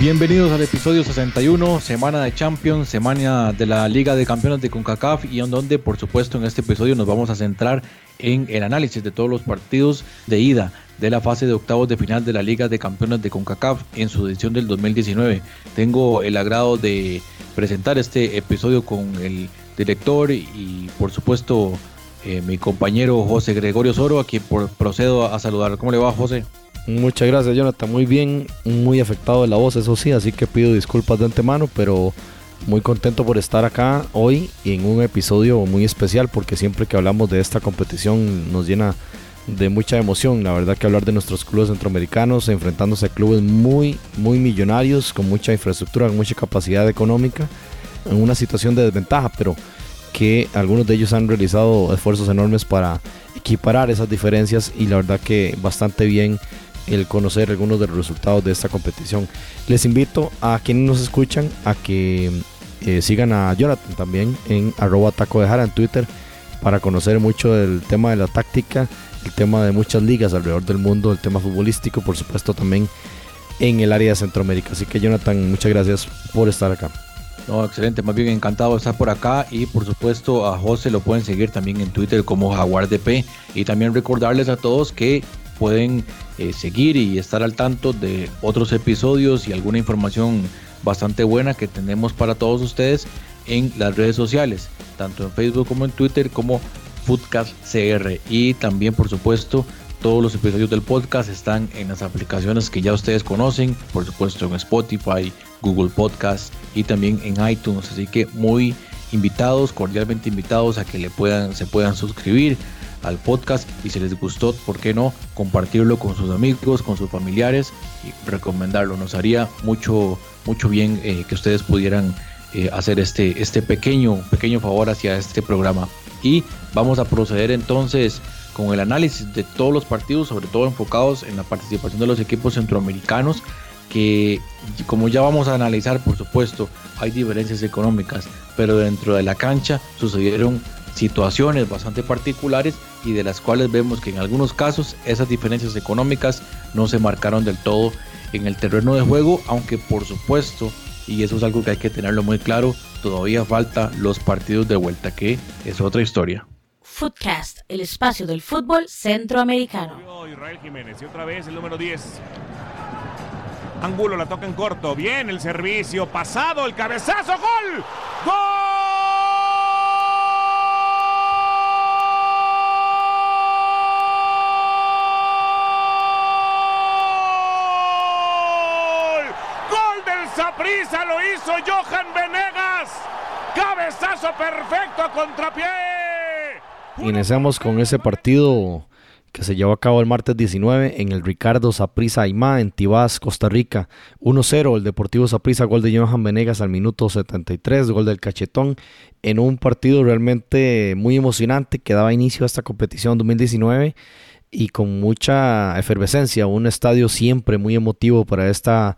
Bienvenidos al episodio 61, semana de Champions, semana de la Liga de Campeones de CONCACAF y en donde por supuesto en este episodio nos vamos a centrar en el análisis de todos los partidos de ida de la fase de octavos de final de la Liga de Campeones de CONCACAF en su edición del 2019. Tengo el agrado de presentar este episodio con el director y por supuesto eh, mi compañero José Gregorio Soro, a quien procedo a saludar. ¿Cómo le va José? Muchas gracias, Jonathan. Muy bien, muy afectado de la voz, eso sí, así que pido disculpas de antemano, pero muy contento por estar acá hoy y en un episodio muy especial porque siempre que hablamos de esta competición nos llena de mucha emoción. La verdad que hablar de nuestros clubes centroamericanos enfrentándose a clubes muy, muy millonarios, con mucha infraestructura, con mucha capacidad económica, en una situación de desventaja, pero que algunos de ellos han realizado esfuerzos enormes para equiparar esas diferencias y la verdad que bastante bien el conocer algunos de los resultados de esta competición. Les invito a quienes nos escuchan a que eh, sigan a Jonathan también en arroba taco de jara en Twitter para conocer mucho del tema de la táctica, el tema de muchas ligas alrededor del mundo, el tema futbolístico, por supuesto también en el área de Centroamérica. Así que Jonathan, muchas gracias por estar acá. No, excelente, más bien encantado de estar por acá y por supuesto a José lo pueden seguir también en Twitter como JaguarDP y también recordarles a todos que pueden eh, seguir y estar al tanto de otros episodios y alguna información bastante buena que tenemos para todos ustedes en las redes sociales, tanto en Facebook como en Twitter como Foodcast CR y también por supuesto todos los episodios del podcast están en las aplicaciones que ya ustedes conocen, por supuesto en Spotify, Google Podcast y también en iTunes, así que muy invitados, cordialmente invitados a que le puedan se puedan suscribir al podcast y si les gustó, ¿por qué no compartirlo con sus amigos, con sus familiares y recomendarlo? Nos haría mucho, mucho bien eh, que ustedes pudieran eh, hacer este, este pequeño, pequeño favor hacia este programa. Y vamos a proceder entonces con el análisis de todos los partidos, sobre todo enfocados en la participación de los equipos centroamericanos, que como ya vamos a analizar, por supuesto, hay diferencias económicas, pero dentro de la cancha sucedieron situaciones bastante particulares y de las cuales vemos que en algunos casos esas diferencias económicas no se marcaron del todo en el terreno de juego, aunque por supuesto, y eso es algo que hay que tenerlo muy claro, todavía falta los partidos de vuelta, que es otra historia. Footcast, el espacio del fútbol centroamericano. Israel Jiménez y otra vez el número 10. Angulo la toca en corto. Bien el servicio. Pasado el cabezazo. ¡Gol! ¡Gol! Lo hizo Johan Venegas. Cabezazo perfecto a contrapié. Iniciamos con ese partido que se llevó a cabo el martes 19 en el Ricardo Saprissa Aymá en Tibás, Costa Rica. 1-0 el Deportivo Saprissa, gol de Johan Venegas al minuto 73, gol del Cachetón, en un partido realmente muy emocionante que daba inicio a esta competición 2019 y con mucha efervescencia, un estadio siempre muy emotivo para esta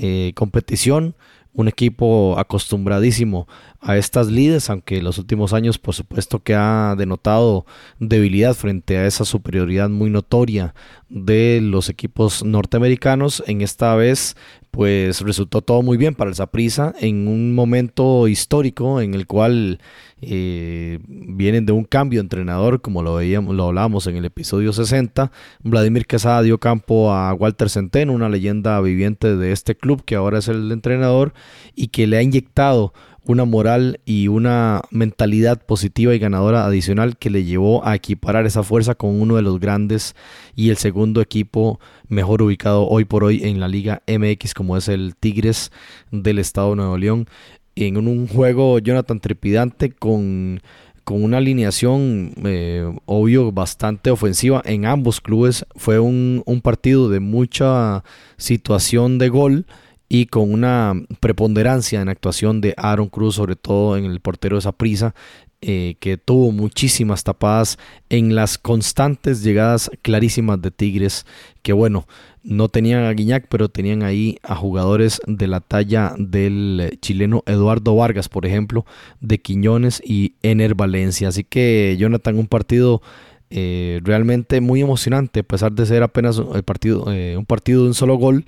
eh, competición, un equipo acostumbradísimo a estas lides, aunque en los últimos años por supuesto que ha denotado debilidad frente a esa superioridad muy notoria de los equipos norteamericanos, en esta vez pues resultó todo muy bien para el Saprissa en un momento histórico en el cual eh, vienen de un cambio de entrenador, como lo veíamos, lo hablábamos en el episodio 60. Vladimir Quesada dio campo a Walter Centeno, una leyenda viviente de este club que ahora es el entrenador y que le ha inyectado una moral y una mentalidad positiva y ganadora adicional que le llevó a equiparar esa fuerza con uno de los grandes y el segundo equipo mejor ubicado hoy por hoy en la Liga MX como es el Tigres del Estado de Nuevo León en un juego Jonathan trepidante con, con una alineación eh, obvio bastante ofensiva en ambos clubes. Fue un, un, partido de mucha situación de gol y con una preponderancia en actuación de Aaron Cruz, sobre todo en el portero de esa prisa, eh, que tuvo muchísimas tapadas en las constantes llegadas clarísimas de Tigres, que bueno, no tenían a Guiñac, pero tenían ahí a jugadores de la talla del chileno Eduardo Vargas, por ejemplo, de Quiñones y Ener Valencia. Así que Jonathan, un partido Eh, realmente muy emocionante, a pesar de ser apenas el partido, eh, un partido de un solo gol,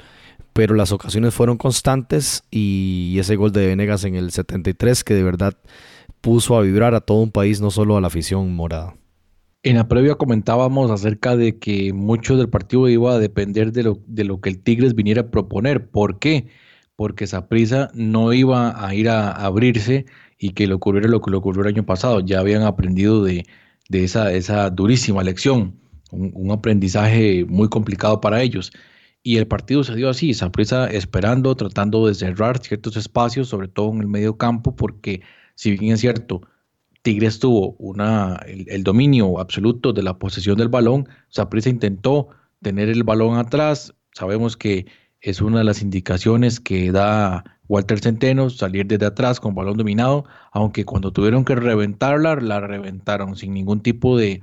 pero las ocasiones fueron constantes y ese gol de Venegas en el 73 que de verdad puso a vibrar a todo un país, no solo a la afición morada. En la previa comentábamos acerca de que mucho del partido iba a depender de lo, de lo que el Tigres viniera a proponer. ¿Por qué? Porque prisa no iba a ir a abrirse y que le ocurriera lo que le ocurrió el año pasado. Ya habían aprendido de, esa, esa durísima lección, un, aprendizaje muy complicado para ellos. Y el partido se dio así, Saprissa esperando, tratando de cerrar ciertos espacios, sobre todo en el medio campo, porque si bien es cierto, Tigres tuvo una, el, dominio absoluto de la posesión del balón, Saprissa intentó tener el balón atrás, sabemos que es una de las indicaciones que da Walter Centeno, salir desde atrás con balón dominado, aunque cuando tuvieron que reventarla, la reventaron sin ningún tipo de,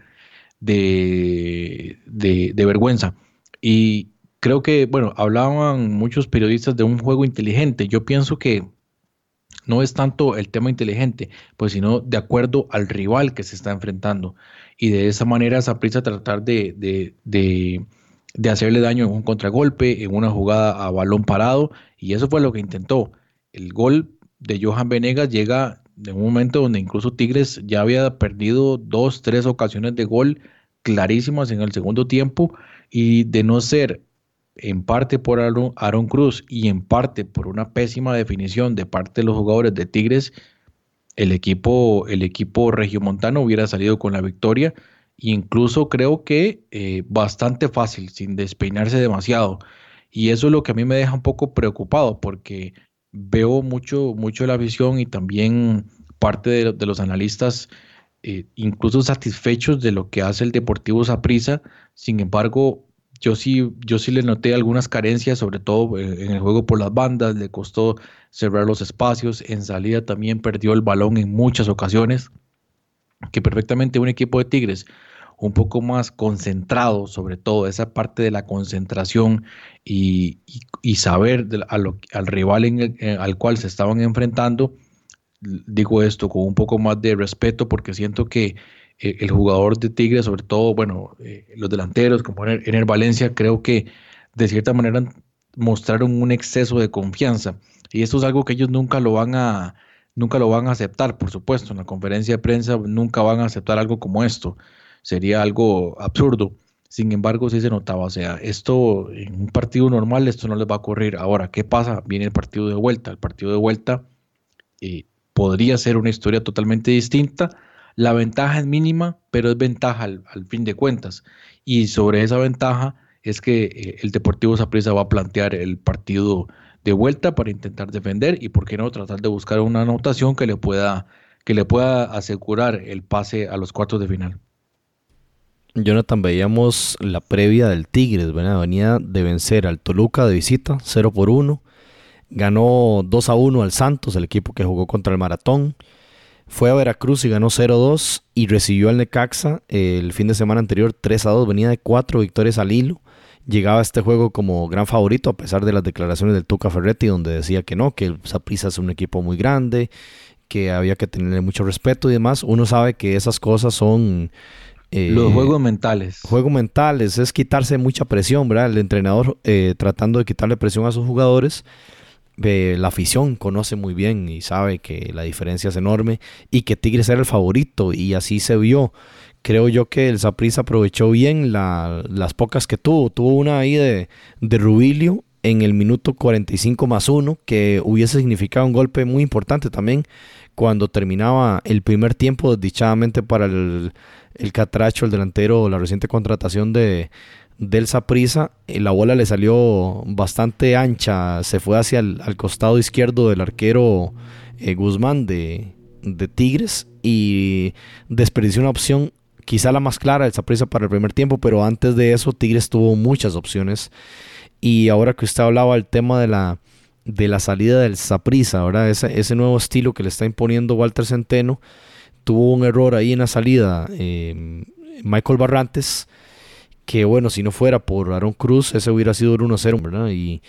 de, de, vergüenza. Y creo que, bueno, hablaban muchos periodistas de un juego inteligente. Yo pienso que no es tanto el tema inteligente, pues sino de acuerdo al rival que se está enfrentando. Y de esa manera esa prisa tratar de, de, de hacerle daño en un contragolpe, en una jugada a balón parado, y eso fue lo que intentó. El gol de Johan Venegas llega en un momento donde incluso Tigres ya había perdido dos, tres ocasiones de gol clarísimas en el segundo tiempo, y de no ser en parte por Aaron, Cruz y en parte por una pésima definición de parte de los jugadores de Tigres, el equipo, el equipo regiomontano hubiera salido con la victoria incluso creo que eh, bastante fácil, sin despeinarse demasiado. Y eso es lo que a mí me deja un poco preocupado, porque veo mucho, mucho la visión y también parte de, los analistas eh, incluso satisfechos de lo que hace el Deportivo Saprissa. Sin embargo, yo sí, yo sí le noté algunas carencias, sobre todo eh, en el juego por las bandas, le costó cerrar los espacios, en salida también perdió el balón en muchas ocasiones, que perfectamente un equipo de Tigres un poco más concentrado, sobre todo esa parte de la concentración y, saber al rival en al cual se estaban enfrentando. Digo esto con un poco más de respeto porque siento que eh, el jugador de Tigre, sobre todo, bueno, eh, los delanteros como Ener Valencia, creo que de cierta manera mostraron un exceso de confianza. Y esto es algo que ellos nunca lo van a, nunca lo van a aceptar, por supuesto. En la conferencia de prensa nunca van a aceptar algo como esto sería algo absurdo. Sin embargo, sí se notaba, o sea, esto en un partido normal, esto no les va a ocurrir. Ahora, ¿qué pasa? Viene el partido de vuelta. El partido de vuelta eh, podría ser una historia totalmente distinta. La ventaja es mínima, pero es ventaja al, fin de cuentas. Y sobre esa ventaja es que eh, el Deportivo Saprissa va a plantear el partido de vuelta para intentar defender y, por qué no, tratar de buscar una anotación que le pueda, que le pueda asegurar el pase a los cuartos de final. Jonathan, veíamos la previa del Tigres, venía de vencer al Toluca de visita, 0 por 1. Ganó 2 a 1 al Santos, el equipo que jugó contra el Maratón. Fue a Veracruz y ganó 0-2 y recibió al Necaxa el fin de semana anterior 3 a 2. Venía de 4 victorias al hilo. Llegaba a este juego como gran favorito a pesar de las declaraciones del Tuca Ferretti donde decía que no, que el Saprissa es un equipo muy grande, que había que tenerle mucho respeto y demás. Uno sabe que esas cosas son los eh, juegos mentales. Juegos mentales, es quitarse mucha presión, ¿verdad? El entrenador eh, tratando de quitarle presión a sus jugadores. La afición conoce muy bien y sabe que la diferencia es enorme y que Tigres era el favorito y así se vio. Creo yo que el Saprissa aprovechó bien las pocas que tuvo. Tuvo una ahí de, de Rubilio en el minuto 45 más 1 que hubiese significado un golpe muy importante también cuando terminaba el primer tiempo desdichadamente para el, el Catracho, el delantero, la reciente contratación de del Saprisa, eh, la bola le salió bastante ancha, se fue hacia el al costado izquierdo del arquero eh, Guzmán de, de, Tigres y desperdició una opción quizá la más clara del Saprisa para el primer tiempo, pero antes de eso Tigres tuvo muchas opciones. Y ahora que usted hablaba del tema de la de la salida del Saprisa, ahora ese, ese nuevo estilo que le está imponiendo Walter Centeno, tuvo un error ahí en la salida em, Michael Barrantes, que bueno, si no fuera por Aaron Cruz, ese hubiera sido el 1-0, ¿verdad? Y,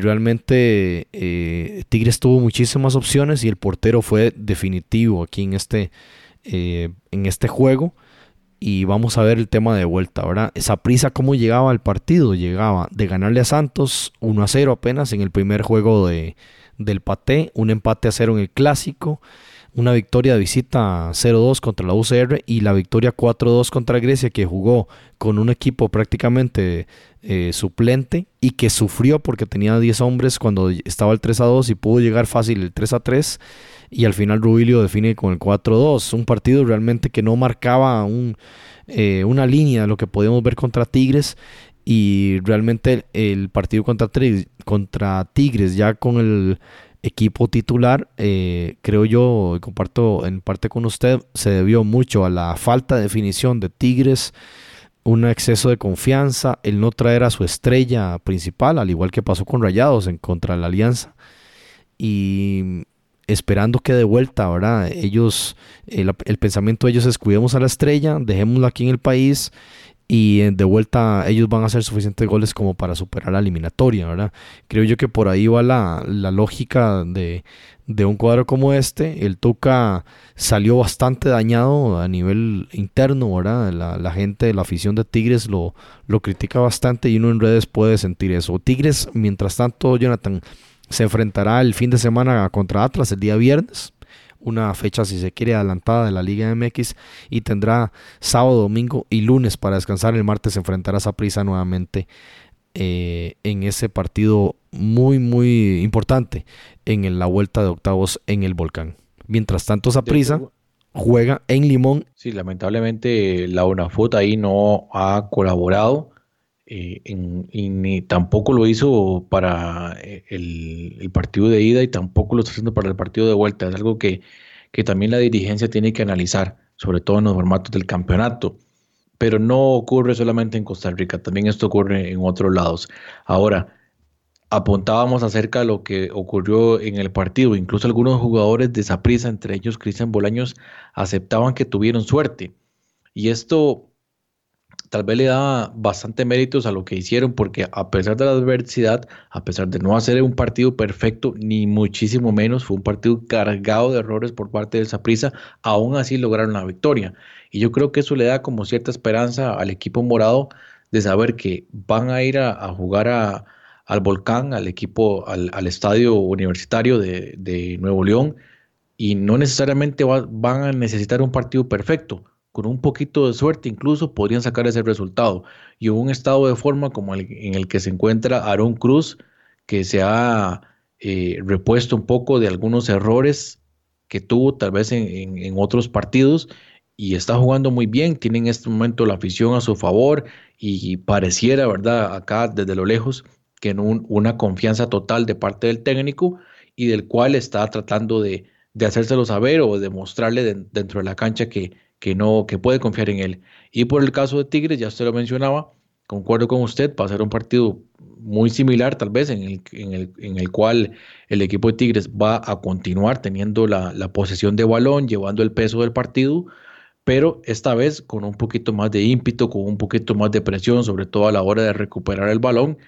realmente eh, Tigres tuvo muchísimas opciones y el portero fue definitivo aquí en este, eh, en este juego. y vamos a ver el tema de vuelta, ¿verdad? Esa prisa, ¿cómo llegaba al partido? Llegaba de ganarle a Santos 1 a 0 apenas en el primer juego de, del Paté, un empate a 0 en el Clásico, una victoria de visita 0-2 contra la UCR y la victoria 4-2 contra Grecia que jugó con un equipo prácticamente eh, suplente y que sufrió porque tenía 10 hombres cuando estaba el 3-2 y pudo llegar fácil el 3-3 y al final Rubilio define con el 4-2, un partido realmente que no marcaba un, eh, una línea de lo que podíamos ver contra Tigres. Y realmente el partido contra, contra Tigres ya con el equipo titular, eh, creo yo, comparto en parte con usted, se debió mucho a la falta de definición de Tigres, un exceso de confianza, el no traer a su estrella principal, al igual que pasó con Rayados en contra de la Alianza. Y esperando que de vuelta, ¿verdad? Ellos, el, el pensamiento de ellos es cuidemos a la estrella, dejémosla aquí en el país y de vuelta ellos van a hacer suficientes goles como para superar la eliminatoria, ¿verdad? Creo yo que por ahí va la, lógica de, un cuadro como este. El Tuca salió bastante dañado a nivel interno, ¿verdad? La, la gente, la afición de Tigres lo, lo critica bastante y uno en redes puede sentir eso. Tigres, mientras tanto, Jonathan, se enfrentará el fin de semana contra Atlas el día viernes una fecha, si se quiere, adelantada de la Liga MX y tendrá sábado, domingo y lunes para descansar. El martes se enfrentará a prisa nuevamente eh, en ese partido muy, muy importante en la vuelta de octavos en el volcán. Mientras tanto, prisa juega en Limón. Sí, lamentablemente la UNAFUT ahí no ha colaborado. Eh, y ni tampoco lo hizo para eh, el, partido de ida y tampoco lo está haciendo para el partido de vuelta. Es algo que, que también la dirigencia tiene que analizar, sobre todo en los formatos del campeonato. Pero no ocurre solamente en Costa Rica, también esto ocurre en otros lados. Ahora, apuntábamos acerca de lo que ocurrió en el partido. Incluso algunos jugadores de prisa, entre ellos Cristian Bolaños, aceptaban que tuvieron suerte. Y esto tal vez le da bastante méritos a lo que hicieron, porque a pesar de la adversidad, a pesar de no hacer un partido perfecto, ni muchísimo menos, fue un partido cargado de errores por parte del Saprissa, aún así lograron la victoria. Y yo creo que eso le da como cierta esperanza al equipo morado de saber que van a ir a, jugar al volcán, al equipo, al, estadio universitario de, Nuevo León, y no necesariamente van a necesitar un partido perfecto con un poquito de suerte incluso podrían sacar ese resultado. Y un estado de forma como el en el que se encuentra Aaron Cruz, que se ha eh, repuesto un poco de algunos errores que tuvo tal vez en, otros partidos y está jugando muy bien, tiene en este momento la afición a su favor y, pareciera, ¿verdad? Acá desde lo lejos, que en una confianza total de parte del técnico y del cual está tratando de, de hacérselo saber o demostrarle dentro de la cancha que, que no, que puede confiar en él. Y por el caso de Tigres, ya usted lo mencionaba, concuerdo con usted, va a ser un partido muy similar tal vez en el, en el, en el cual el equipo de Tigres va a continuar teniendo la, la, posesión de balón, llevando el peso del partido, pero esta vez con un poquito más de ímpetu, con un poquito más de presión, sobre todo a la hora de recuperar el balón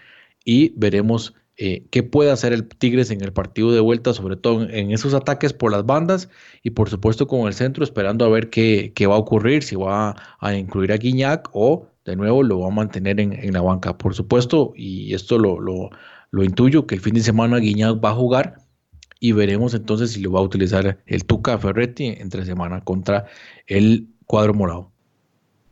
y veremos eh, qué puede hacer el Tigres en el partido de vuelta, sobre todo en, esos ataques por las bandas y por supuesto con el centro, esperando a ver qué, va a ocurrir, si va a, incluir a Guiñac o de nuevo lo va a mantener en, la banca. Por supuesto, y esto lo, lo, intuyo, que el fin de semana Guiñac va a jugar y veremos entonces si lo va a utilizar el Tuca Ferretti entre semana contra el cuadro morado.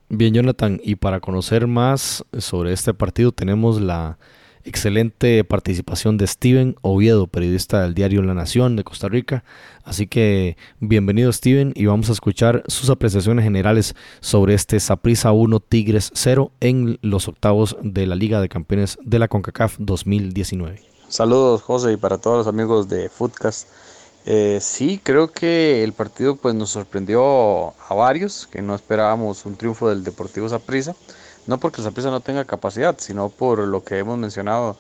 Bien, Jonathan, y para conocer más sobre este partido tenemos la Excelente participación de Steven Oviedo, periodista del diario La Nación de Costa Rica. Así que bienvenido Steven y vamos a escuchar sus apreciaciones generales sobre este Saprisa 1 Tigres 0 en los octavos de la Liga de Campeones de la CONCACAF 2019. Saludos José y para todos los amigos de Footcast. Eh, sí, creo que el partido pues nos sorprendió a varios, que no esperábamos un triunfo del Deportivo Saprissa no porque el no tenga capacidad, sino por lo que hemos mencionado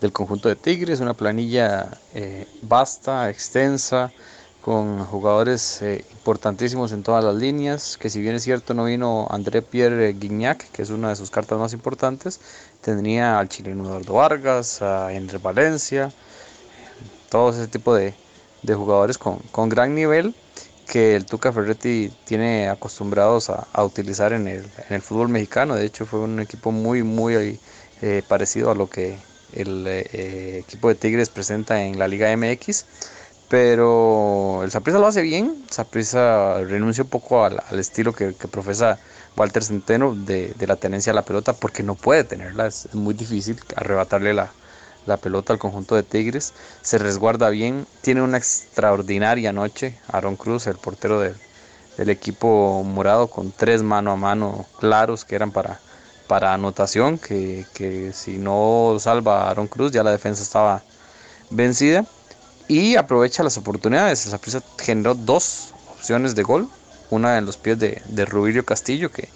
del conjunto de Tigres, una planilla eh, vasta, extensa, con jugadores eh, importantísimos en todas las líneas, que si bien es cierto no vino André Pierre Guignac, que es una de sus cartas más importantes, tendría al chileno Eduardo Vargas, a Enrique Valencia, todo ese tipo de, jugadores con, con gran nivel que el Tuca Ferretti tiene acostumbrados a, utilizar en el, fútbol mexicano. De hecho, fue un equipo muy, muy eh, parecido a lo que el eh, equipo de Tigres presenta en la Liga MX. Pero el Saprissa lo hace bien. Saprissa renuncia un poco al, estilo que, profesa Walter Centeno de, la tenencia a la pelota porque no puede tenerla. Es, muy difícil arrebatarle la, pelota al conjunto de Tigres. Se resguarda bien. Tiene una extraordinaria noche. Aaron Cruz, el portero del equipo morado, con tres mano a mano claros que eran para, para anotación. Que, que si no salva a Aaron Cruz, ya la defensa estaba vencida y aprovecha las oportunidades. Saprissa generó dos opciones de gol, una en los pies de, de Castillo, que,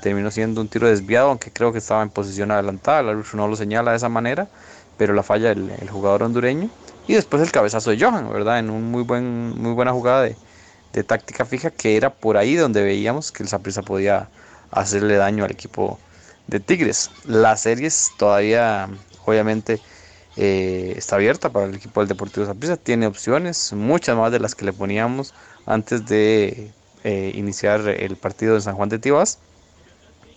terminó siendo un tiro desviado, aunque creo que estaba en posición adelantada, el árbitro no lo señala de esa manera, pero la falla el, jugador hondureño. Y después el cabezazo de Johan, ¿verdad? En un muy, buen, muy buena jugada de, táctica fija, que era por ahí donde veíamos que el Saprissa podía hacerle daño al equipo de Tigres. Las series todavía, obviamente, eh, está abierta para el equipo del Deportivo Zaprisa, tiene opciones, muchas más de las que le poníamos antes de eh, iniciar el partido en San Juan de Tibás,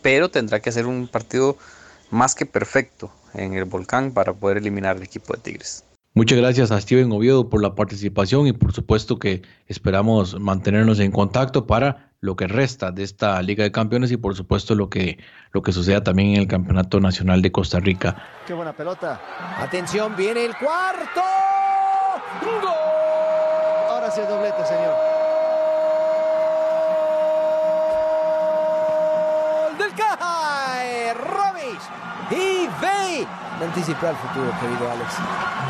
pero tendrá que hacer un partido más que perfecto en el volcán para poder eliminar al equipo de Tigres. Muchas gracias a Steven Oviedo por la participación y por supuesto que esperamos mantenernos en contacto para lo que resta de esta Liga de Campeones y por supuesto lo que, lo que suceda también en el Campeonato Nacional de Costa Rica. Qué buena pelota. Atención, viene el cuarto. ¡Gol! Ahora sí el doblete, señor. del CAI. Robish y Vey Anticipa el futuro, querido Alex.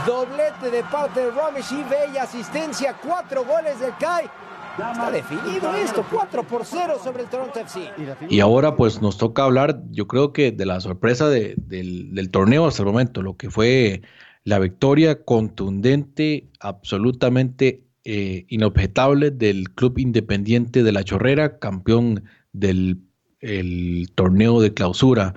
Doblete de parte de Romish y bella asistencia, cuatro goles del CAI. Está definido esto, 4 por 0 sobre el Toronto FC. Y ahora pues nos toca hablar, yo creo que de la sorpresa del, torneo hasta el momento, lo que fue la victoria contundente, absolutamente eh, inobjetable del Club Independiente de la Chorrera, campeón del el torneo de clausura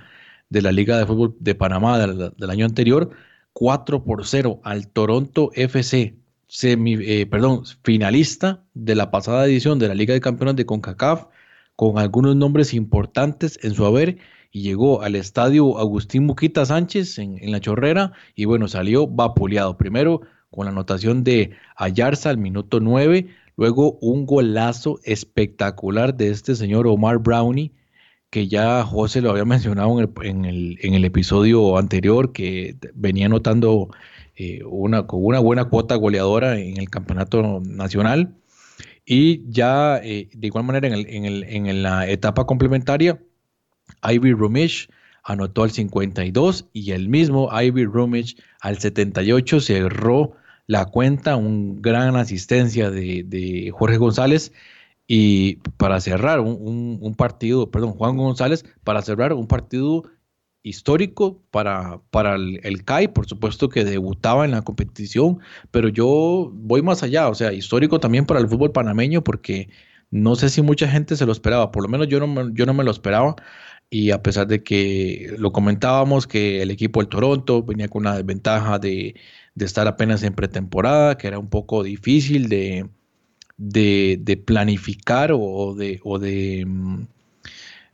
de la Liga de Fútbol de Panamá del, año anterior, 4 por 0 al Toronto FC, semi, eh, perdón, finalista de la pasada edición de la Liga de Campeones de CONCACAF, con algunos nombres importantes en su haber, y llegó al estadio Agustín Muquita Sánchez en, en la Chorrera, y bueno, salió vapuleado. Primero con la anotación de Ayarza al minuto 9, luego un golazo espectacular de este señor Omar Brownie que ya José lo había mencionado en el, en el, episodio anterior, que venía notando eh, una, con una buena cuota goleadora en el campeonato nacional. Y ya eh, de igual manera en, el, en, el, en, la etapa complementaria, Ivy Rumish anotó al 52 y el mismo Ivy Rumich al 78 cerró la cuenta, un gran asistencia de, de Jorge González y para cerrar un, partido, perdón, Juan González, para cerrar un partido histórico para, para el, CAI, por supuesto que debutaba en la competición, pero yo voy más allá, o sea, histórico también para el fútbol panameño, porque no sé si mucha gente se lo esperaba, por lo menos yo no me, yo no me lo esperaba, y a pesar de que lo comentábamos, que el equipo del Toronto venía con una desventaja de, de estar apenas en pretemporada, que era un poco difícil de, de, planificar o de, o mm,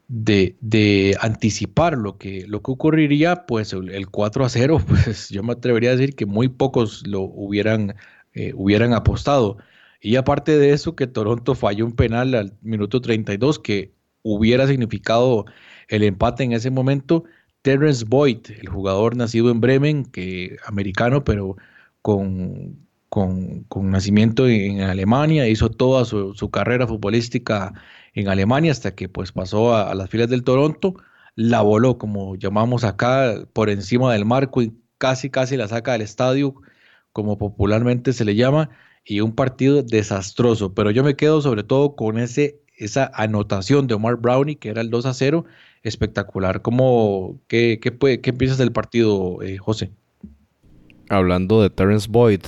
de, de, anticipar lo que, lo que ocurriría, pues el, 4 a 0, pues yo me atrevería a decir que muy pocos lo hubieran, eh, hubieran apostado. Y aparte de eso, que Toronto falló un penal al minuto 32 que hubiera significado el empate en ese momento. Terrence Boyd, el jugador nacido en Bremen, que americano, pero con, con, nacimiento en Alemania, hizo toda su, carrera futbolística en Alemania hasta que pues pasó a, las filas del Toronto, la voló como llamamos acá por encima del marco y casi casi la saca del estadio como popularmente se le llama y un partido desastroso, pero yo me quedo sobre todo con ese esa anotación de Omar Brownie que era el 2 a 0 espectacular. ¿Cómo, qué, qué, qué piensas del partido, eh, José? Hablando de Terence Boyd,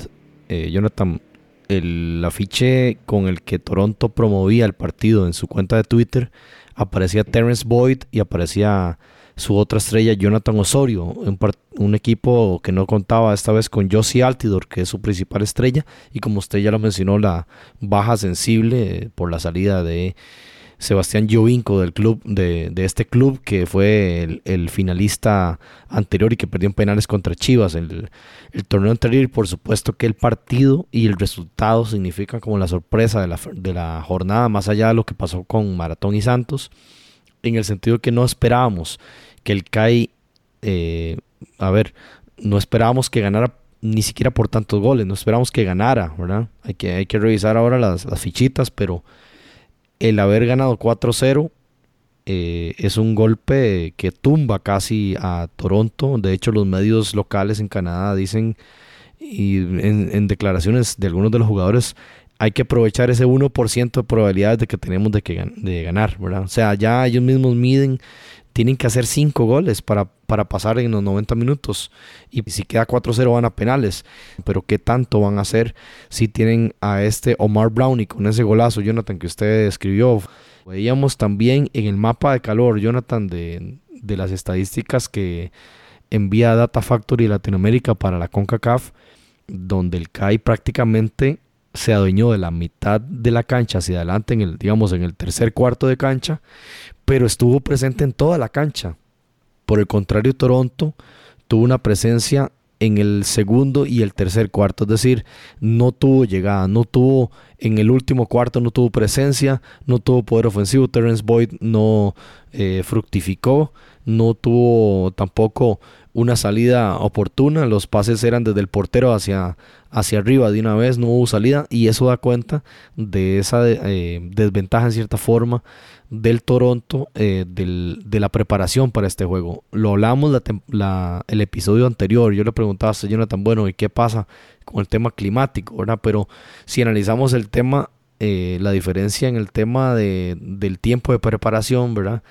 eh, Jonathan, el afiche con el que Toronto promovía el partido en su cuenta de Twitter aparecía Terence Boyd y aparecía su otra estrella, Jonathan Osorio, un, un, equipo que no contaba esta vez con Josie Altidor, que es su principal estrella, y como usted ya lo mencionó, la baja sensible por la salida de Sebastián Jovinco del club, de, este club que fue el, finalista anterior y que perdió en penales contra Chivas el, el torneo anterior. Y por supuesto que el partido y el resultado significan como la sorpresa de la, de la jornada, más allá de lo que pasó con Maratón y Santos, en el sentido que no esperábamos que el CAI, eh, a ver, no esperábamos que ganara ni siquiera por tantos goles, no esperábamos que ganara, ¿verdad? Hay que, hay que revisar ahora las, las fichitas, pero el haber ganado 4-0 eh, es un golpe que tumba casi a Toronto. De hecho, los medios locales en Canadá dicen, y en, declaraciones de algunos de los jugadores, hay que aprovechar ese 1% de probabilidades de que tenemos de, que, de ganar, ¿verdad? O sea, ya ellos mismos miden, tienen que hacer 5 goles para, para pasar en los 90 minutos. Y si queda 4-0 van a penales. Pero ¿qué tanto van a hacer si tienen a este Omar Brownie con ese golazo, Jonathan, que usted escribió? Veíamos también en el mapa de calor, Jonathan, de, de las estadísticas que envía Data Factory Latinoamérica para la CONCACAF, donde el CAI prácticamente se adueñó de la mitad de la cancha hacia adelante, en el, digamos, en el tercer cuarto de cancha, pero estuvo presente en toda la cancha. Por el contrario, Toronto tuvo una presencia en el segundo y el tercer cuarto, es decir, no tuvo llegada, no tuvo en el último cuarto, no tuvo presencia, no tuvo poder ofensivo, Terence Boyd no eh, fructificó, no tuvo tampoco una salida oportuna, los pases eran desde el portero hacia, hacia arriba de una vez, no hubo salida y eso da cuenta de esa eh, desventaja en cierta forma del Toronto, eh, de la preparación para este juego. Lo hablamos la, el episodio anterior, yo le preguntaba a Jonathan, bueno, ¿y qué pasa con el tema climático? ¿verdad? Pero si analizamos el tema, eh, la diferencia en el tema de, del tiempo de preparación, ¿verdad?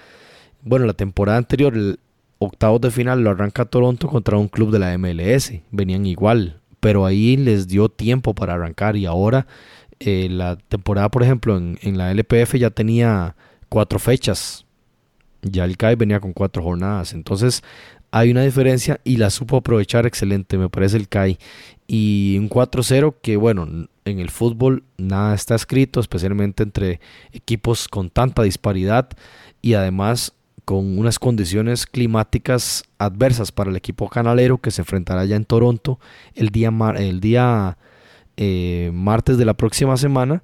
Bueno, la temporada anterior, el octavos de final lo arranca Toronto contra un club de la MLS, venían igual, pero ahí les dio tiempo para arrancar y ahora eh, la temporada, por ejemplo, en, en la LPF ya tenía cuatro fechas. Ya el CAI venía con cuatro jornadas. Entonces hay una diferencia y la supo aprovechar excelente, me parece el CAI. Y un 4-0 que bueno, en el fútbol nada está escrito, especialmente entre equipos con tanta disparidad y además con unas condiciones climáticas adversas para el equipo canalero que se enfrentará ya en Toronto el día, el día eh, martes de la próxima semana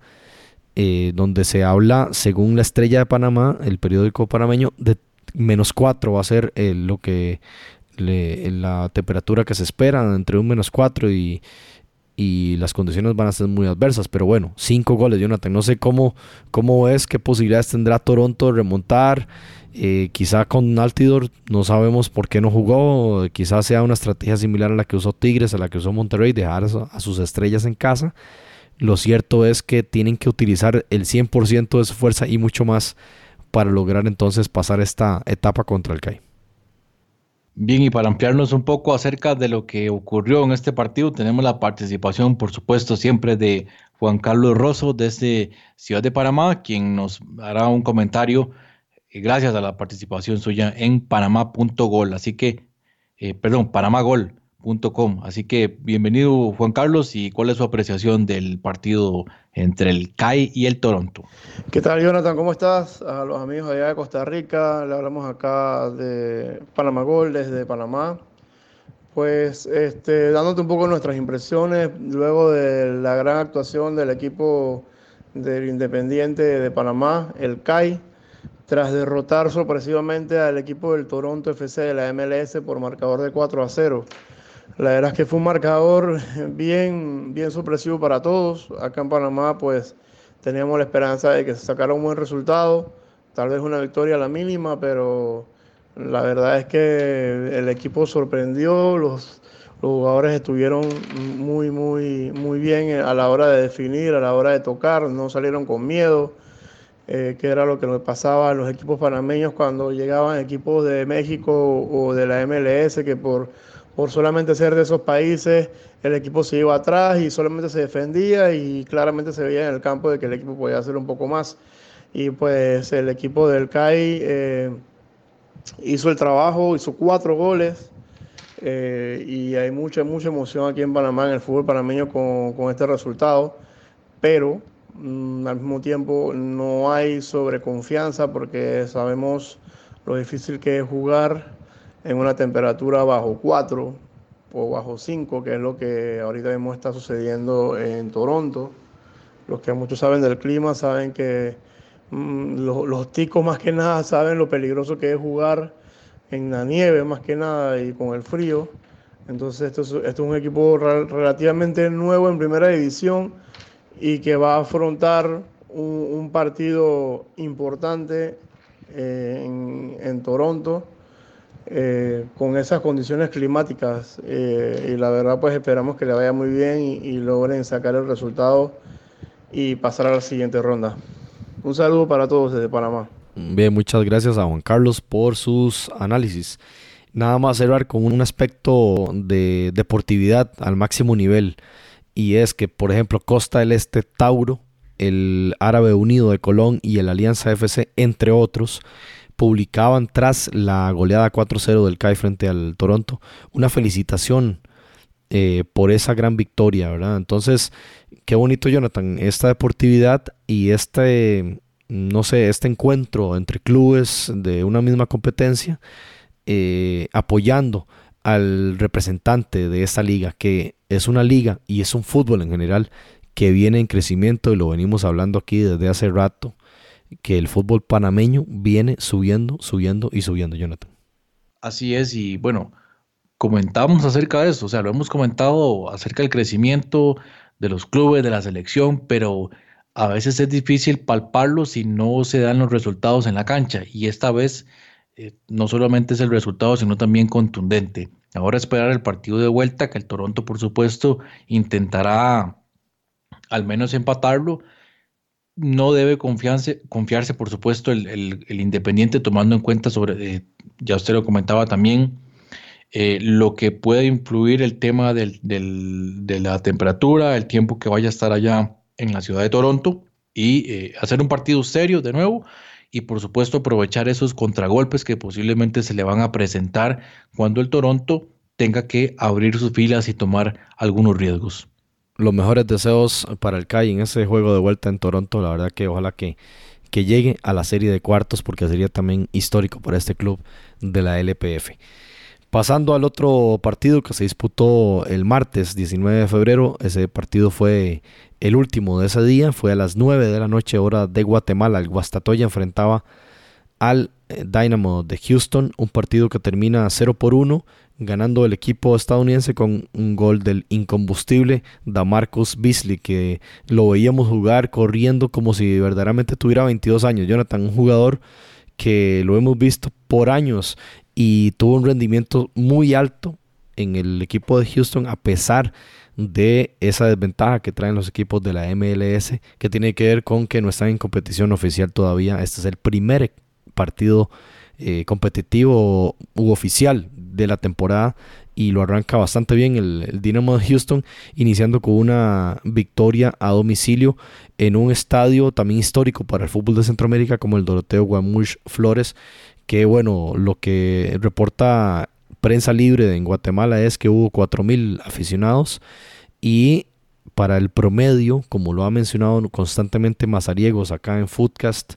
eh, donde se habla, según la estrella de Panamá, el periódico panameño, de menos 4 va a ser eh, lo que la temperatura que se espera, entre un menos 4 y, y las condiciones van a ser muy adversas. Pero bueno, 5 goles, Jonathan. No sé cómo, cómo es, qué posibilidades tendrá Toronto de remontar. Eh, quizá con Altidor no sabemos por qué no jugó. Quizá sea una estrategia similar a la que usó Tigres, a la que usó Monterrey, dejar a sus estrellas en casa. Lo cierto es que tienen que utilizar el 100% de su fuerza y mucho más para lograr entonces pasar esta etapa contra el CAI. Bien, y para ampliarnos un poco acerca de lo que ocurrió en este partido, tenemos la participación, por supuesto, siempre de Juan Carlos Rosso desde Ciudad de Panamá, quien nos hará un comentario eh, gracias a la participación suya en panamá.gol. Así que, eh, perdón, Panamá Gol. Así que bienvenido Juan Carlos y cuál es su apreciación del partido entre el CAI y el Toronto. ¿Qué tal Jonathan? ¿Cómo estás? A los amigos allá de Costa Rica, le hablamos acá de Panamá Gol desde Panamá. Pues este, dándote un poco nuestras impresiones luego de la gran actuación del equipo del Independiente de Panamá, el CAI, tras derrotar sorpresivamente al equipo del Toronto FC de la MLS por marcador de 4 a 0. La verdad es que fue un marcador bien, bien sorpresivo para todos. Acá en Panamá, pues teníamos la esperanza de que se sacara un buen resultado, tal vez una victoria a la mínima, pero la verdad es que el equipo sorprendió, los, jugadores estuvieron muy, muy, muy bien a la hora de definir, a la hora de tocar, no salieron con miedo. Eh, que era lo que nos pasaba a los equipos panameños cuando llegaban equipos de México o de la MLS, que por por solamente ser de esos países, el equipo se iba atrás y solamente se defendía y claramente se veía en el campo de que el equipo podía hacer un poco más. Y pues el equipo del CAI eh, hizo el trabajo, hizo cuatro goles. Eh, y hay mucha, mucha emoción aquí en Panamá, en el fútbol panameño, con, con este resultado. Pero mm, al mismo tiempo no hay sobreconfianza porque sabemos lo difícil que es jugar en una temperatura bajo 4 o bajo 5, que es lo que ahorita mismo está sucediendo en Toronto. Los que muchos saben del clima saben que mm, los, los, ticos más que nada saben lo peligroso que es jugar en la nieve más que nada y con el frío. Entonces esto es, esto es un equipo relativamente nuevo en primera división y que va a afrontar un, partido importante eh, en, en, Toronto eh, con esas condiciones climáticas eh, y la verdad pues esperamos que le vaya muy bien y, y logren sacar el resultado y pasar a la siguiente ronda. Un saludo para todos desde Panamá. Bien, muchas gracias a Juan Carlos por sus análisis. Nada más cerrar con un aspecto de deportividad al máximo nivel. Y es que, por ejemplo, Costa del Este Tauro, el Árabe Unido de Colón y el Alianza FC, entre otros, publicaban tras la goleada 4-0 del CAI frente al Toronto una felicitación eh, por esa gran victoria, ¿verdad? Entonces, qué bonito, Jonathan, esta deportividad y este no sé, este encuentro entre clubes de una misma competencia, eh, apoyando al representante de esta liga, que es una liga y es un fútbol en general que viene en crecimiento y lo venimos hablando aquí desde hace rato, que el fútbol panameño viene subiendo, subiendo y subiendo, Jonathan. Así es, y bueno, comentamos acerca de eso, o sea, lo hemos comentado acerca del crecimiento de los clubes, de la selección, pero a veces es difícil palparlo si no se dan los resultados en la cancha y esta vez eh, no solamente es el resultado sino también contundente. Ahora esperar el partido de vuelta que el Toronto por supuesto intentará al menos empatarlo. No debe confiarse, confiarse por supuesto el, Independiente tomando en cuenta sobre, eh, ya usted lo comentaba también, eh, lo que puede influir el tema del, de la temperatura, el tiempo que vaya a estar allá en la ciudad de Toronto y eh, hacer un partido serio de nuevo y por supuesto aprovechar esos contragolpes que posiblemente se le van a presentar cuando el Toronto tenga que abrir sus filas y tomar algunos riesgos. Los mejores deseos para el CAI en ese juego de vuelta en Toronto, la verdad que ojalá que, que llegue a la serie de cuartos porque sería también histórico para este club de la LPF. Pasando al otro partido que se disputó el martes 19 de febrero, ese partido fue el último de ese día, fue a las 9 de la noche hora de Guatemala. El Guastatoya enfrentaba al eh, Dynamo de Houston, un partido que termina 0 por 1, ganando el equipo estadounidense con un gol del incombustible Damarcus Beasley, que lo veíamos jugar corriendo como si verdaderamente tuviera 22 años. Jonathan, un jugador que lo hemos visto por años y tuvo un rendimiento muy alto en el equipo de Houston a pesar de esa desventaja que traen los equipos de la MLS que tiene que ver con que no están en competición oficial todavía. Este es el primer partido eh, competitivo u oficial de la temporada y lo arranca bastante bien el, Dynamo de Houston, iniciando con una victoria a domicilio en un estadio también histórico para el fútbol de Centroamérica como el Doroteo Guamuch Flores, que bueno, lo que reporta prensa libre en Guatemala es que hubo 4.000 aficionados y para el promedio, como lo ha mencionado constantemente Mazariegos acá en Foodcast,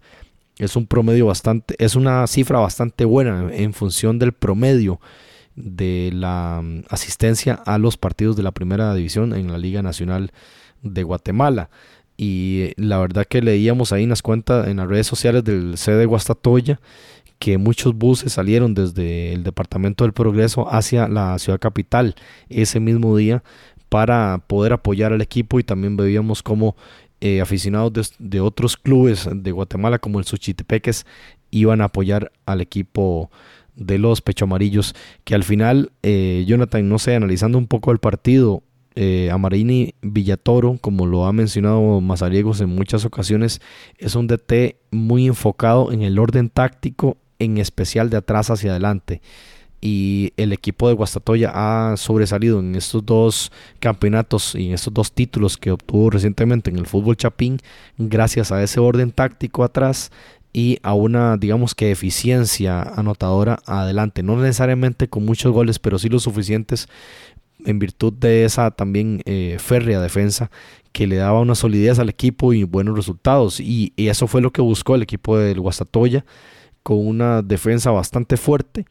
es un promedio bastante, es una cifra bastante buena en función del promedio de la mm, asistencia a los partidos de la primera división en la Liga Nacional de Guatemala. Y la verdad que leíamos ahí en las cuentas, en las redes sociales del CD Guastatoya, que muchos buses salieron desde el Departamento del Progreso hacia la ciudad capital ese mismo día para poder apoyar al equipo y también veíamos como eh, aficionados de, otros clubes de Guatemala como el Suchitepeques iban a apoyar al equipo de los Pecho Amarillos que al final eh, Jonathan no sé analizando un poco el partido eh, Amarini Villatoro, como lo ha mencionado Mazariegos en muchas ocasiones, es un DT muy enfocado en el orden táctico en especial de atrás hacia adelante. Y el equipo de Guastatoya ha sobresalido en estos dos campeonatos y en estos dos títulos que obtuvo recientemente en el fútbol chapín, gracias a ese orden táctico atrás y a una, digamos que, eficiencia anotadora adelante. No necesariamente con muchos goles, pero sí lo suficientes en virtud de esa también eh, férrea defensa que le daba una solidez al equipo y buenos resultados. Y, eso fue lo que buscó el equipo del Guastatoya, con una defensa bastante fuerte,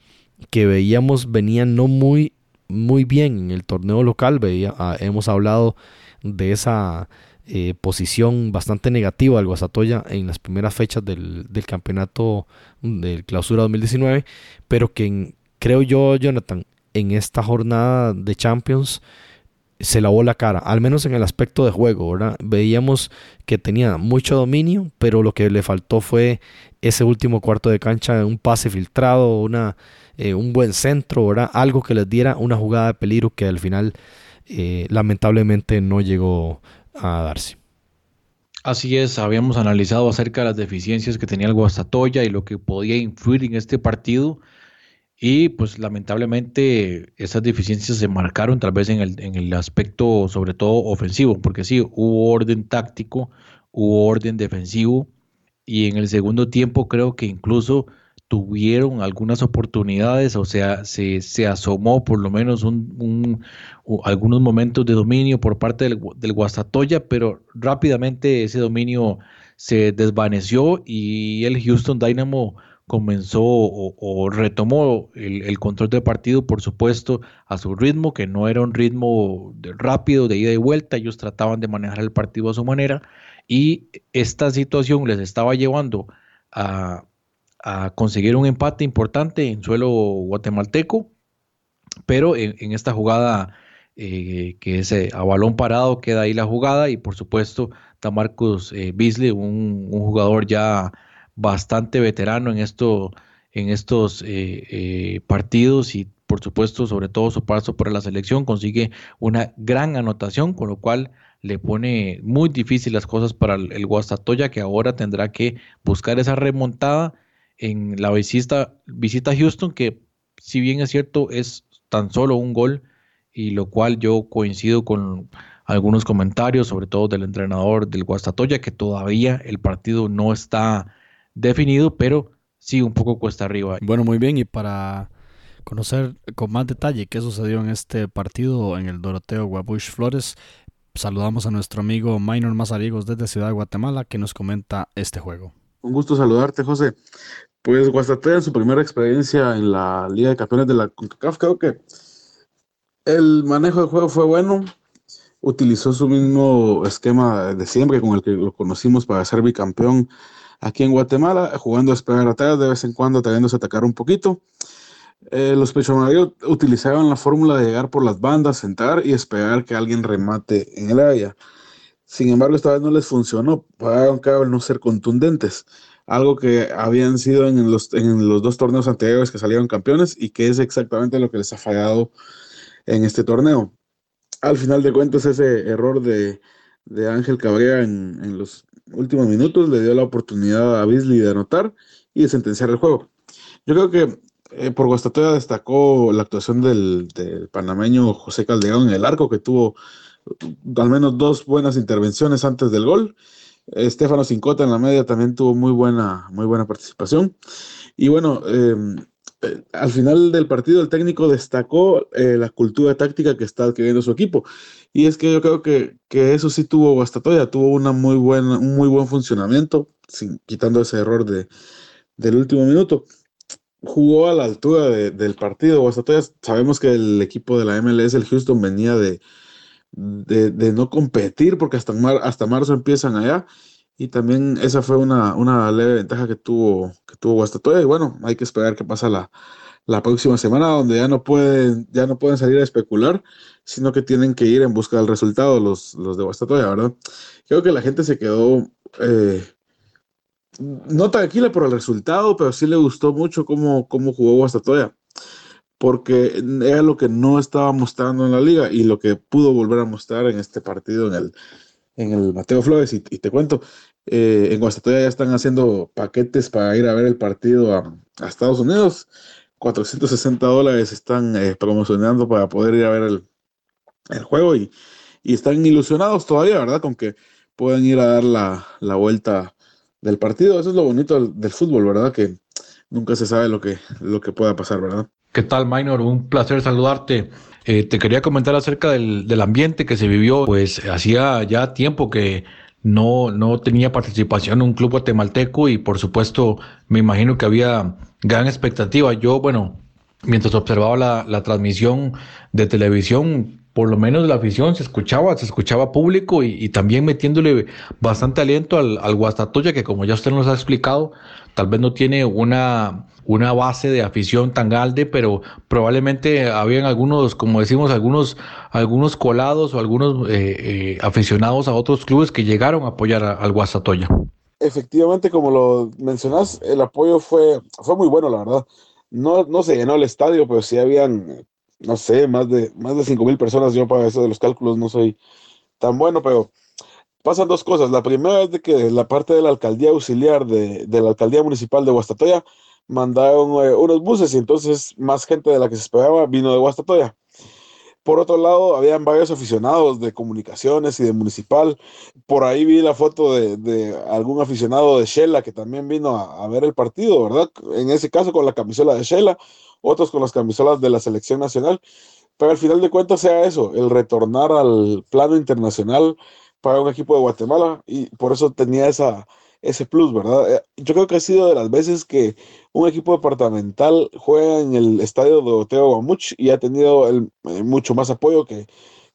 que veíamos venía no muy, muy bien en el torneo local. Veía, ah, hemos hablado de esa eh, posición bastante negativa del Guasatoya en las primeras fechas del, campeonato del clausura 2019, pero que creo yo, Jonathan, en esta jornada de Champions se lavó la cara, al menos en el aspecto de juego, ¿verdad? Veíamos que tenía mucho dominio, pero lo que le faltó fue ese último cuarto de cancha, un pase filtrado, una, eh, un buen centro, ¿verdad? Algo que les diera una jugada de peligro que al final eh, lamentablemente no llegó a darse. Así es, habíamos analizado acerca de las deficiencias que tenía el Guastatoya y lo que podía influir en este partido. Y pues lamentablemente esas deficiencias se marcaron tal vez en el, en el aspecto sobre todo ofensivo, porque sí, hubo orden táctico, hubo orden defensivo y en el segundo tiempo creo que incluso tuvieron algunas oportunidades, o sea, se, se asomó por lo menos un, algunos momentos de dominio por parte del, del Guastatoya, pero rápidamente ese dominio se desvaneció y el Houston Dynamo comenzó o, retomó el, control del partido, por supuesto, a su ritmo, que no era un ritmo rápido de ida y vuelta, ellos trataban de manejar el partido a su manera y esta situación les estaba llevando a, a conseguir un empate importante en suelo guatemalteco, pero en, esta jugada eh, que es eh, a balón parado queda ahí la jugada y por supuesto está Marcus eh, Beasley, un, jugador ya bastante veterano en, esto, en estos partidos y por supuesto sobre todo su paso por la selección consigue una gran anotación con lo cual le pone muy difícil las cosas para el, el Guastatoya que ahora tendrá que buscar esa remontada en la visita, visita a Houston, que si bien es cierto, es tan solo un gol, y lo cual yo coincido con algunos comentarios, sobre todo del entrenador del Guastatoya, que todavía el partido no está definido, pero sí un poco cuesta arriba. Bueno, muy bien, y para conocer con más detalle qué sucedió en este partido en el Doroteo Guabush Flores, saludamos a nuestro amigo Minor Mazarigos desde Ciudad de Guatemala, que nos comenta este juego. Un gusto saludarte, José. Pues Guastatoya en su primera experiencia en la Liga de Campeones de la CONCACAF, creo que el manejo del juego fue bueno. Utilizó su mismo esquema de siempre con el que lo conocimos para ser bicampeón aquí en Guatemala, jugando a esperar atrás, de vez en cuando trayéndose a atacar un poquito. Eh, los Pechomarillos utilizaban la fórmula de llegar por las bandas, sentar y esperar que alguien remate en el área. Sin embargo, esta vez no les funcionó, pagaron cabo no ser contundentes algo que habían sido en los, en los dos torneos anteriores que salieron campeones y que es exactamente lo que les ha fallado en este torneo. Al final de cuentas, ese error de, Ángel Cabrera en, los últimos minutos le dio la oportunidad a Beasley de anotar y de sentenciar el juego. Yo creo que eh, por Guastatoya destacó la actuación del, del, panameño José Calderón en el arco, que tuvo al menos dos buenas intervenciones antes del gol Estefano Cincota en la media también tuvo muy buena, muy buena participación. Y bueno, em, eh, al final del partido el técnico destacó eh, la cultura táctica que está adquiriendo su equipo. Y es que yo creo que, eso sí tuvo Guastatoya, tuvo una muy buena, un muy buen funcionamiento, sin, quitando ese error de, del último minuto. Jugó a la altura del partido. Guastatoya, sabemos que el equipo de la MLS, el Houston, venía de, de, no competir, porque hasta, hasta marzo empiezan allá. Y también esa fue una, una leve ventaja que tuvo, que tuvo Guastatoya. Y bueno, hay que esperar qué pasa la, la próxima semana, donde ya no pueden, ya no pueden salir a especular, sino que tienen que ir en busca del resultado los, los de Guastatoya, ¿verdad? Creo que la gente se quedó eh, no tranquila por el resultado, pero sí le gustó mucho cómo, cómo jugó Guastatoya porque era lo que no estaba mostrando en la liga y lo que pudo volver a mostrar en este partido en el, en el Mateo Flores. Y, te cuento, eh, en Guastatoya ya están haciendo paquetes para ir a ver el partido a, Estados Unidos. 460 dólares están eh, promocionando para poder ir a ver el, el juego y, y, están ilusionados todavía, ¿verdad? Con que puedan ir a dar la, la vuelta del partido. Eso es lo bonito del, fútbol, ¿verdad? Que nunca se sabe lo que, lo que pueda pasar, ¿verdad? ¿Qué tal, Minor? Un placer saludarte. Eh, te quería comentar acerca del, del, ambiente que se vivió, pues hacía ya tiempo que no, no tenía participación en un club guatemalteco y por supuesto me imagino que había gran expectativa. Yo, bueno, mientras observaba la, la transmisión de televisión, por lo menos la afición se escuchaba, se escuchaba público y, también metiéndole bastante aliento al, al, Guastatoya, que como ya usted nos ha explicado, tal vez no tiene una, una base de afición tan grande, pero probablemente habían algunos, como decimos, algunos, algunos colados o algunos eh, eh, aficionados a otros clubes que llegaron a apoyar al Guastatoya. Efectivamente, como lo mencionas, el apoyo fue, fue muy bueno, la verdad. No, no se llenó el estadio, pero sí habían no sé, más de, más de 5 mil personas. Yo para eso de los cálculos no soy tan bueno, pero pasan dos cosas. La primera es de que la parte de la alcaldía auxiliar de, de la alcaldía municipal de Guastatoya mandaron eh, unos buses y entonces más gente de la que se esperaba vino de Guastatoya. Por otro lado, habían varios aficionados de comunicaciones y de municipal. Por ahí vi la foto de, de algún aficionado de Shela que también vino a, ver el partido, ¿verdad? En ese caso con la camisola de Shela otros con las camisolas de la selección nacional, pero al final de cuentas sea eso, el retornar al plano internacional para un equipo de Guatemala y por eso tenía esa, ese plus, ¿verdad? Eh, yo creo que ha sido de las veces que un equipo departamental juega en el estadio de Oteo Guamuch y ha tenido eh, mucho más apoyo que,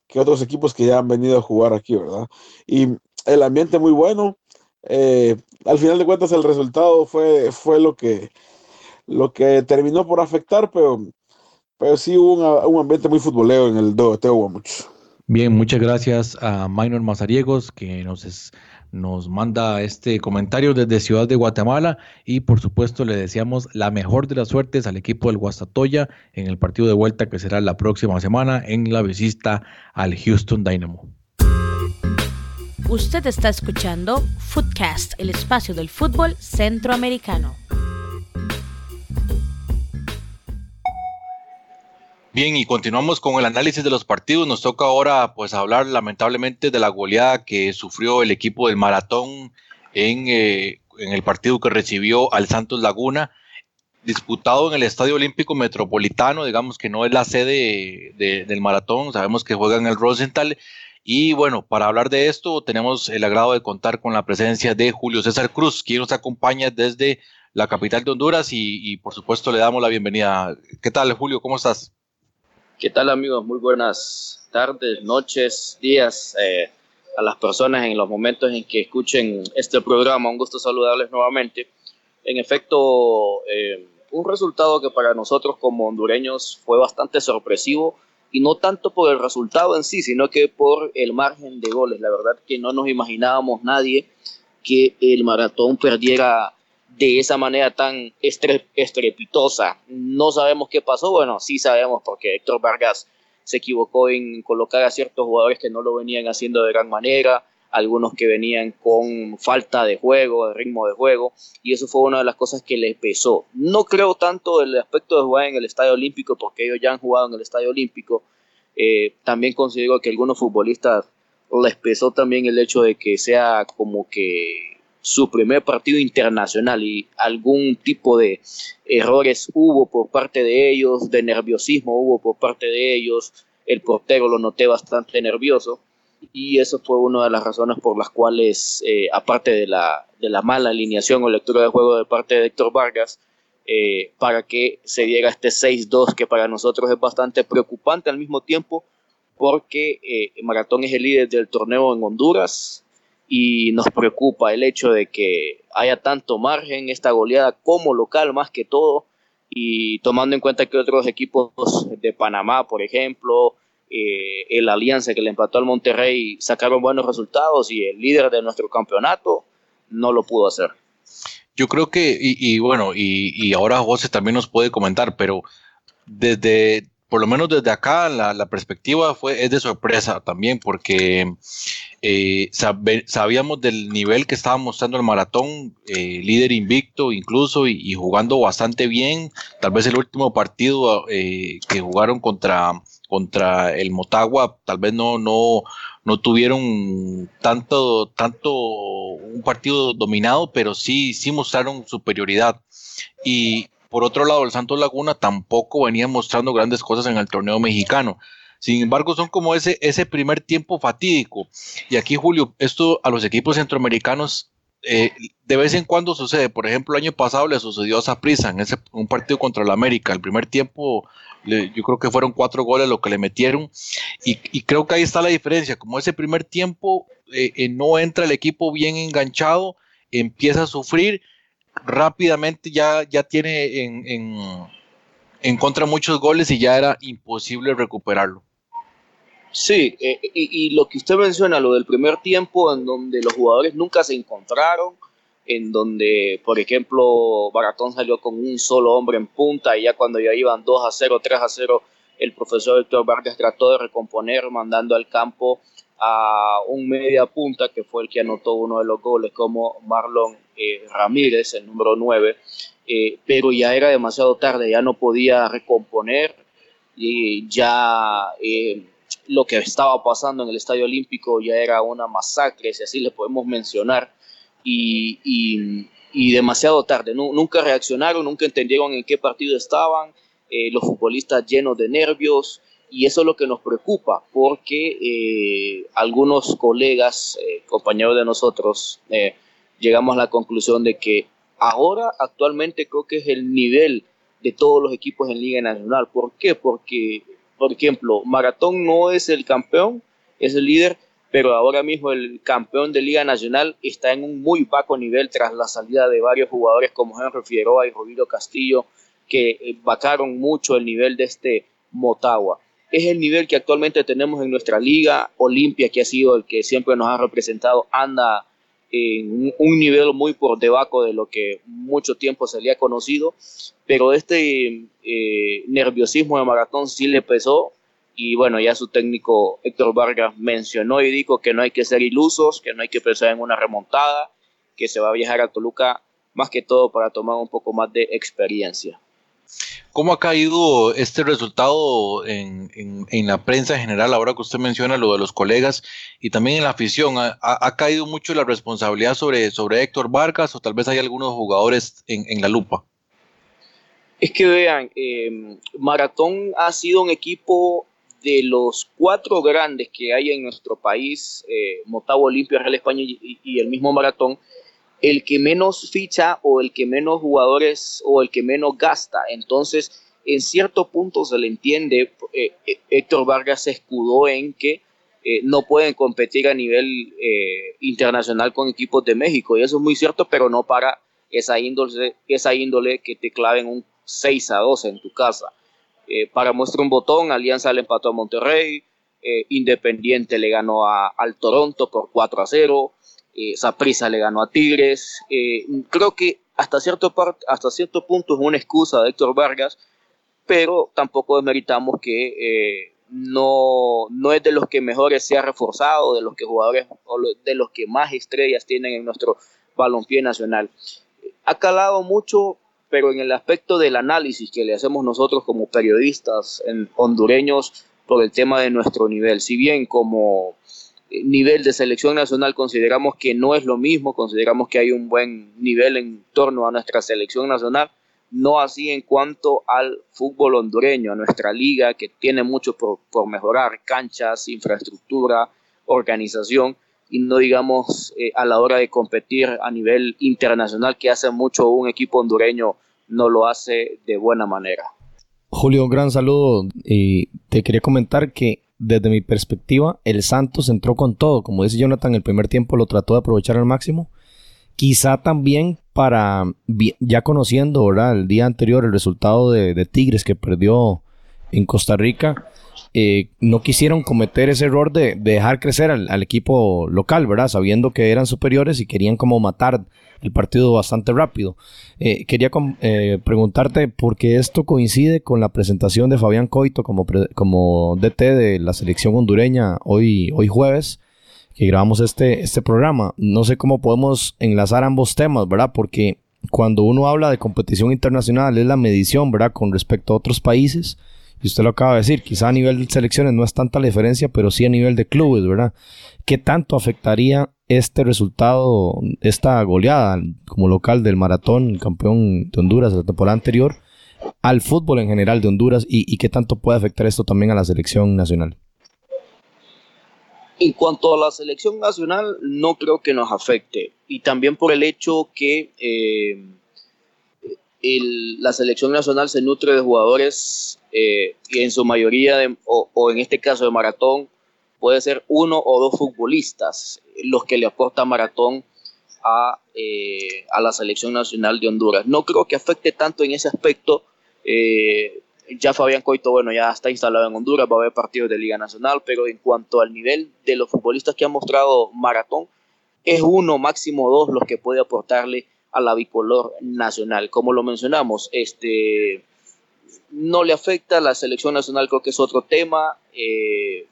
que, otros equipos que ya han venido a jugar aquí, ¿verdad? Y el ambiente muy bueno. Eh, al final de cuentas el resultado fue, fue lo que lo que terminó por afectar, pero, pero sí hubo un ambiente muy futbolero en el Teo Guamuch. Bien, muchas gracias a Minor Mazariegos que nos, nos manda este comentario desde Ciudad de Guatemala y por supuesto le deseamos la mejor de las suertes al equipo del Guastatoya en el partido de vuelta que será la próxima semana en la visita al Houston Dynamo. Usted está escuchando Footcast, el espacio del fútbol centroamericano. Bien, y continuamos con el análisis de los partidos. Nos toca ahora pues hablar lamentablemente de la goleada que sufrió el equipo del Maratón en, eh, en el partido que recibió al Santos Laguna, disputado en el Estadio Olímpico Metropolitano, digamos que no es la sede del Maratón, sabemos que juega en el Rosenthal. Y bueno, para hablar de esto tenemos el agrado de contar con la presencia de Julio César Cruz, quien nos acompaña desde la capital de Honduras y por supuesto le damos la bienvenida. ¿Qué tal Julio? ¿Cómo estás? ¿Qué tal amigos? Muy buenas tardes, noches, días eh, a las personas en los momentos en que escuchen este programa. Un gusto saludarles nuevamente. En efecto, eh, un resultado que para nosotros como hondureños fue bastante sorpresivo y no tanto por el resultado en sí, sino que por el margen de goles. La verdad que no nos imaginábamos nadie que el maratón perdiera de esa manera tan estrepitosa. No sabemos qué pasó, bueno, sí sabemos porque Héctor Vargas se equivocó en colocar a ciertos jugadores que no lo venían haciendo de gran manera, algunos que venían con falta de juego, de ritmo de juego, y eso fue una de las cosas que le pesó. No creo tanto el aspecto de jugar en el Estadio Olímpico, porque ellos ya han jugado en el Estadio Olímpico. Eh, también considero que algunos futbolistas les pesó también el hecho de que sea como que su primer partido internacional y algún tipo de errores hubo por parte de ellos, de nerviosismo hubo por parte de ellos, el portero lo noté bastante nervioso y eso fue una de las razones por las cuales, eh, aparte de la, de la mala alineación o lectura de juego de parte de Héctor Vargas, eh, para que se diera este 6-2 que para nosotros es bastante preocupante al mismo tiempo porque eh, Maratón es el líder del torneo en Honduras, y nos preocupa el hecho de que haya tanto margen esta goleada como local más que todo y tomando en cuenta que otros equipos de Panamá, por ejemplo, eh, el Alianza que le empató al Monterrey sacaron buenos resultados y el líder de nuestro campeonato no lo pudo hacer. Yo creo que, y, bueno, y, y, ahora José también nos puede comentar, pero desde por lo menos desde acá la, perspectiva fue, es de sorpresa también, porque eh, sabíamos del nivel que estaba mostrando el maratón, eh, líder invicto incluso y, jugando bastante bien. Tal vez el último partido eh, que jugaron contra, contra el Motagua, tal vez no, no, no tuvieron tanto, tanto un partido dominado, pero sí, sí mostraron superioridad. Y por otro lado, el Santos Laguna tampoco venía mostrando grandes cosas en el torneo mexicano. Sin embargo, son como ese, ese primer tiempo fatídico. Y aquí, Julio, esto a los equipos centroamericanos eh, de vez en cuando sucede. Por ejemplo, el año pasado le sucedió a Saprissa en un partido contra el América. El primer tiempo, yo creo que fueron cuatro goles lo que le metieron. Y, creo que ahí está la diferencia. Como ese primer tiempo eh, eh, no entra el equipo bien enganchado, empieza a sufrir, rápidamente ya, ya tiene en, en, contra muchos goles y ya era imposible recuperarlo. Sí, eh, y, lo que usted menciona, lo del primer tiempo, en donde los jugadores nunca se encontraron, en donde, por ejemplo, Baratón salió con un solo hombre en punta y ya cuando ya iban 2 a 0, 3 a 0, el profesor Héctor Vargas trató de recomponer mandando al campo a un media punta que fue el que anotó uno de los goles como Marlon eh, Ramírez, el número 9, eh, pero ya era demasiado tarde, ya no podía recomponer y ya lo que estaba pasando en el Estadio Olímpico ya era una masacre, si así le podemos mencionar, y, y, demasiado tarde. nunca reaccionaron, nunca entendieron en qué partido estaban, eh, los futbolistas llenos de nervios, y eso es lo que nos preocupa, porque eh, algunos colegas, eh, compañeros de nosotros, llegamos a la conclusión de que ahora actualmente creo que es el nivel de todos los equipos en Liga Nacional. ¿Por qué? Porque por ejemplo, Maratón no es el campeón, es el líder, pero ahora mismo el campeón de Liga Nacional está en un muy bajo nivel tras la salida de varios jugadores como Henry Figueroa y Rodrigo Castillo, que eh, bajaron mucho el nivel de este Motagua. Es el nivel que actualmente tenemos en nuestra liga. Olimpia, que ha sido el que siempre nos ha representado, anda en un nivel muy por debajo de lo que mucho tiempo se le ha conocido, pero este eh, nerviosismo de maratón sí le pesó y bueno, ya su técnico Héctor Vargas mencionó y dijo que no hay que ser ilusos, que no hay que pensar en una remontada, que se va a viajar a Toluca más que todo para tomar un poco más de experiencia. ¿Cómo ha caído este resultado en, la prensa en general, ahora que usted menciona lo de los colegas y también en la afición? ¿Ha, caído mucho la responsabilidad sobre, sobre Héctor Vargas o tal vez hay algunos jugadores en, la lupa? Es que vean, eh, Maratón ha sido un equipo de los cuatro grandes que hay en nuestro país, eh, Motagua, Olimpia, Real España y el mismo Maratón, el que menos ficha o el que menos jugadores o el que menos gasta. Entonces, en cierto punto se le entiende, eh, eh, Héctor Vargas se escudó en que eh, no pueden competir a nivel internacional con equipos de México. Y eso es muy cierto, pero no para esa índole, esa índole que te claven un 6 a 2 en tu casa. para muestra un botón, Alianza le empató a Monterrey, Independiente le ganó al Toronto por 4 a 0, esa prisa le ganó a Tigres. Eh, creo que hasta cierto, hasta cierto punto es una excusa de Héctor Vargas, pero tampoco desmeritamos que eh, no, no es de los que mejores se ha reforzado, de los que jugadores o de los que más estrellas tienen en nuestro balompié nacional. Ha calado mucho, pero en el aspecto del análisis que le hacemos nosotros como periodistas hondureños por el tema de nuestro nivel. Si bien como nivel de selección nacional consideramos que no es lo mismo, consideramos que hay un buen nivel en torno a nuestra selección nacional, no así en cuanto al fútbol hondureño, a nuestra liga que tiene mucho por, mejorar, canchas, infraestructura, organización y no digamos eh, a la hora de competir a nivel internacional que hace mucho un equipo hondureño no lo hace de buena manera. Julio, un gran saludo te quería comentar que desde mi perspectiva, el Santos entró con todo. Como dice Jonathan, el primer tiempo lo trató de aprovechar al máximo. Quizá también para, ya conociendo, ¿verdad? El día anterior el resultado de, Tigres que perdió en Costa Rica, eh, no quisieron cometer ese error de, dejar crecer al, equipo local, ¿verdad? Sabiendo que eran superiores y querían como matar el partido bastante rápido. Eh, quería eh, preguntarte por qué esto coincide con la presentación de Fabián Coito como, como DT de la selección hondureña hoy, hoy jueves, que grabamos este, este programa. No sé cómo podemos enlazar ambos temas, ¿verdad? Porque cuando uno habla de competición internacional es la medición, ¿verdad? Con respecto a otros países y usted lo acaba de decir, quizá a nivel de selecciones no es tanta la diferencia, pero sí a nivel de clubes, ¿verdad? ¿Qué tanto afectaría este resultado, esta goleada como local del maratón, campeón de Honduras de la temporada anterior, al fútbol en general de Honduras y, qué tanto puede afectar esto también a la selección nacional? En cuanto a la selección nacional, no creo que nos afecte. Y también por el hecho que eh, la selección nacional se nutre de jugadores eh, y en su mayoría, o, en este caso de maratón, puede ser uno o dos futbolistas los que le aporta maratón a, eh, a la selección nacional de Honduras. No creo que afecte tanto en ese aspecto. Eh, ya Fabián Coito, bueno, ya está instalado en Honduras, va a haber partidos de Liga Nacional, pero en cuanto al nivel de los futbolistas que ha mostrado Maratón, es uno, máximo dos los que puede aportarle a la bicolor nacional. Como lo mencionamos, este no le afecta a la selección nacional, creo que es otro tema. Eh,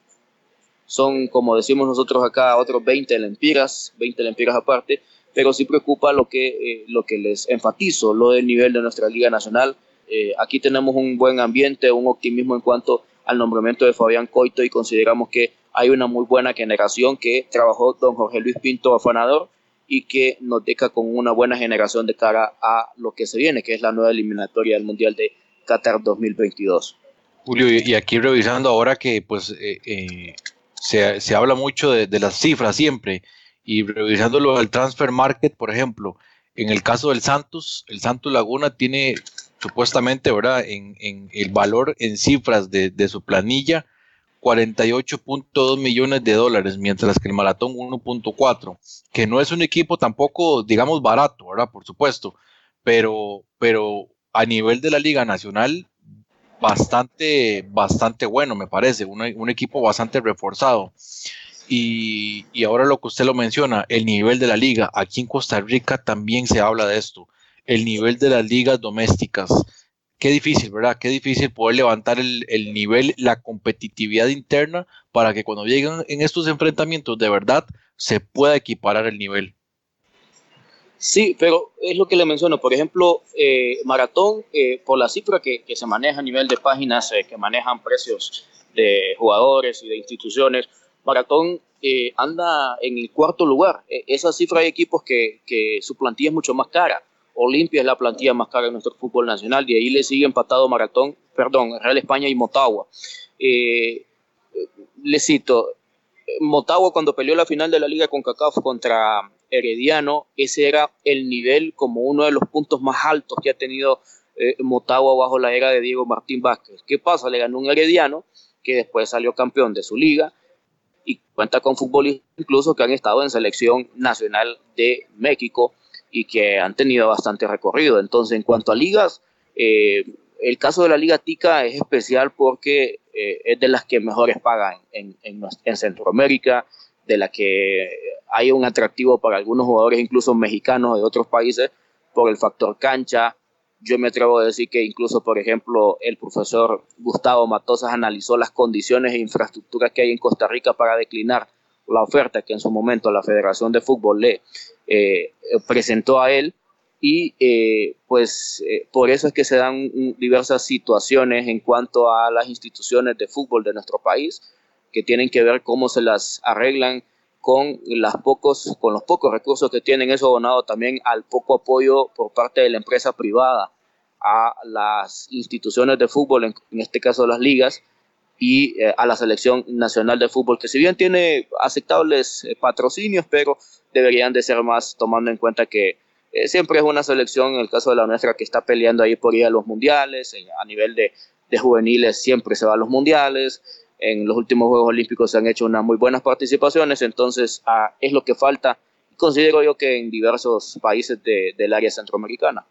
son, como decimos nosotros acá, otros 20 lempiras, 20 lempiras aparte, pero sí preocupa lo que, eh, lo que les enfatizo, lo del nivel de nuestra Liga Nacional. Eh, aquí tenemos un buen ambiente, un optimismo en cuanto al nombramiento de Fabián Coito y consideramos que hay una muy buena generación que trabajó don Jorge Luis Pinto Afanador y que nos deja con una buena generación de cara a lo que se viene, que es la nueva eliminatoria del Mundial de Qatar 2022. Julio, y aquí revisando ahora que pues eh, eh, se, se, habla mucho de, de, las cifras siempre, y revisándolo al transfer market, por ejemplo, en el caso del Santos, el Santos Laguna tiene supuestamente, ¿verdad? En, en el valor en cifras de, de su planilla, 48.2 millones de dólares, mientras que el Maratón 1.4, que no es un equipo tampoco, digamos, barato, ¿verdad? Por supuesto, pero, pero a nivel de la Liga Nacional, bastante, bastante bueno, me parece, un, un equipo bastante reforzado. Y, y, ahora lo que usted lo menciona, el nivel de la liga, aquí en Costa Rica también se habla de esto, el nivel de las ligas domésticas qué difícil, ¿verdad? Qué difícil poder levantar el, nivel, la competitividad interna para que cuando lleguen en estos enfrentamientos de verdad se pueda equiparar el nivel. Sí, pero es lo que le menciono. Por ejemplo, eh, Maratón, eh, por la cifra que, se maneja a nivel de páginas eh, que manejan precios de jugadores y de instituciones, Maratón anda en el cuarto lugar. E, esa cifra de equipos que, que su plantilla es mucho más cara Olimpia es la plantilla más cara de nuestro fútbol nacional, y ahí le sigue empatado Maratón, perdón, Real España y Motagua. Eh, le cito, Motagua cuando peleó la final de la liga con CACAF contra Herediano, ese era el nivel como uno de los puntos más altos que ha tenido eh, Motagua bajo la era de Diego Martín Vázquez. ¿Qué pasa? Le ganó un Herediano que después salió campeón de su liga y cuenta con futbolistas incluso que han estado en selección nacional de México y que han tenido bastante recorrido. Entonces, en cuanto a ligas, eh, el caso de la Liga Tica es especial porque eh, es de las que mejores pagan en, en, Centroamérica, de la que hay un atractivo para algunos jugadores, incluso mexicanos de otros países, por el factor cancha. Yo me atrevo a decir que incluso, por ejemplo, el profesor Gustavo Matosas analizó las condiciones e infraestructuras que hay en Costa Rica para declinar la oferta que en su momento la Federación de Fútbol le eh, presentó a él y eh, pues eh, por eso es que se dan diversas situaciones en cuanto a las instituciones de fútbol de nuestro país que tienen que ver cómo se las arreglan con, los pocos recursos que tienen, eso abonado también al poco apoyo por parte de la empresa privada a las instituciones de fútbol, en, este caso las ligas, y eh, a la selección nacional de fútbol, que si bien tiene aceptables eh, patrocinios, pero deberían de ser más tomando en cuenta que eh, siempre es una selección, en el caso de la nuestra, que está peleando ahí por ir a los mundiales, a nivel de, juveniles siempre se va a los mundiales, en los últimos Juegos Olímpicos se han hecho unas muy buenas participaciones, entonces ah, es lo que falta, considero yo que en diversos países de, del área centroamericana.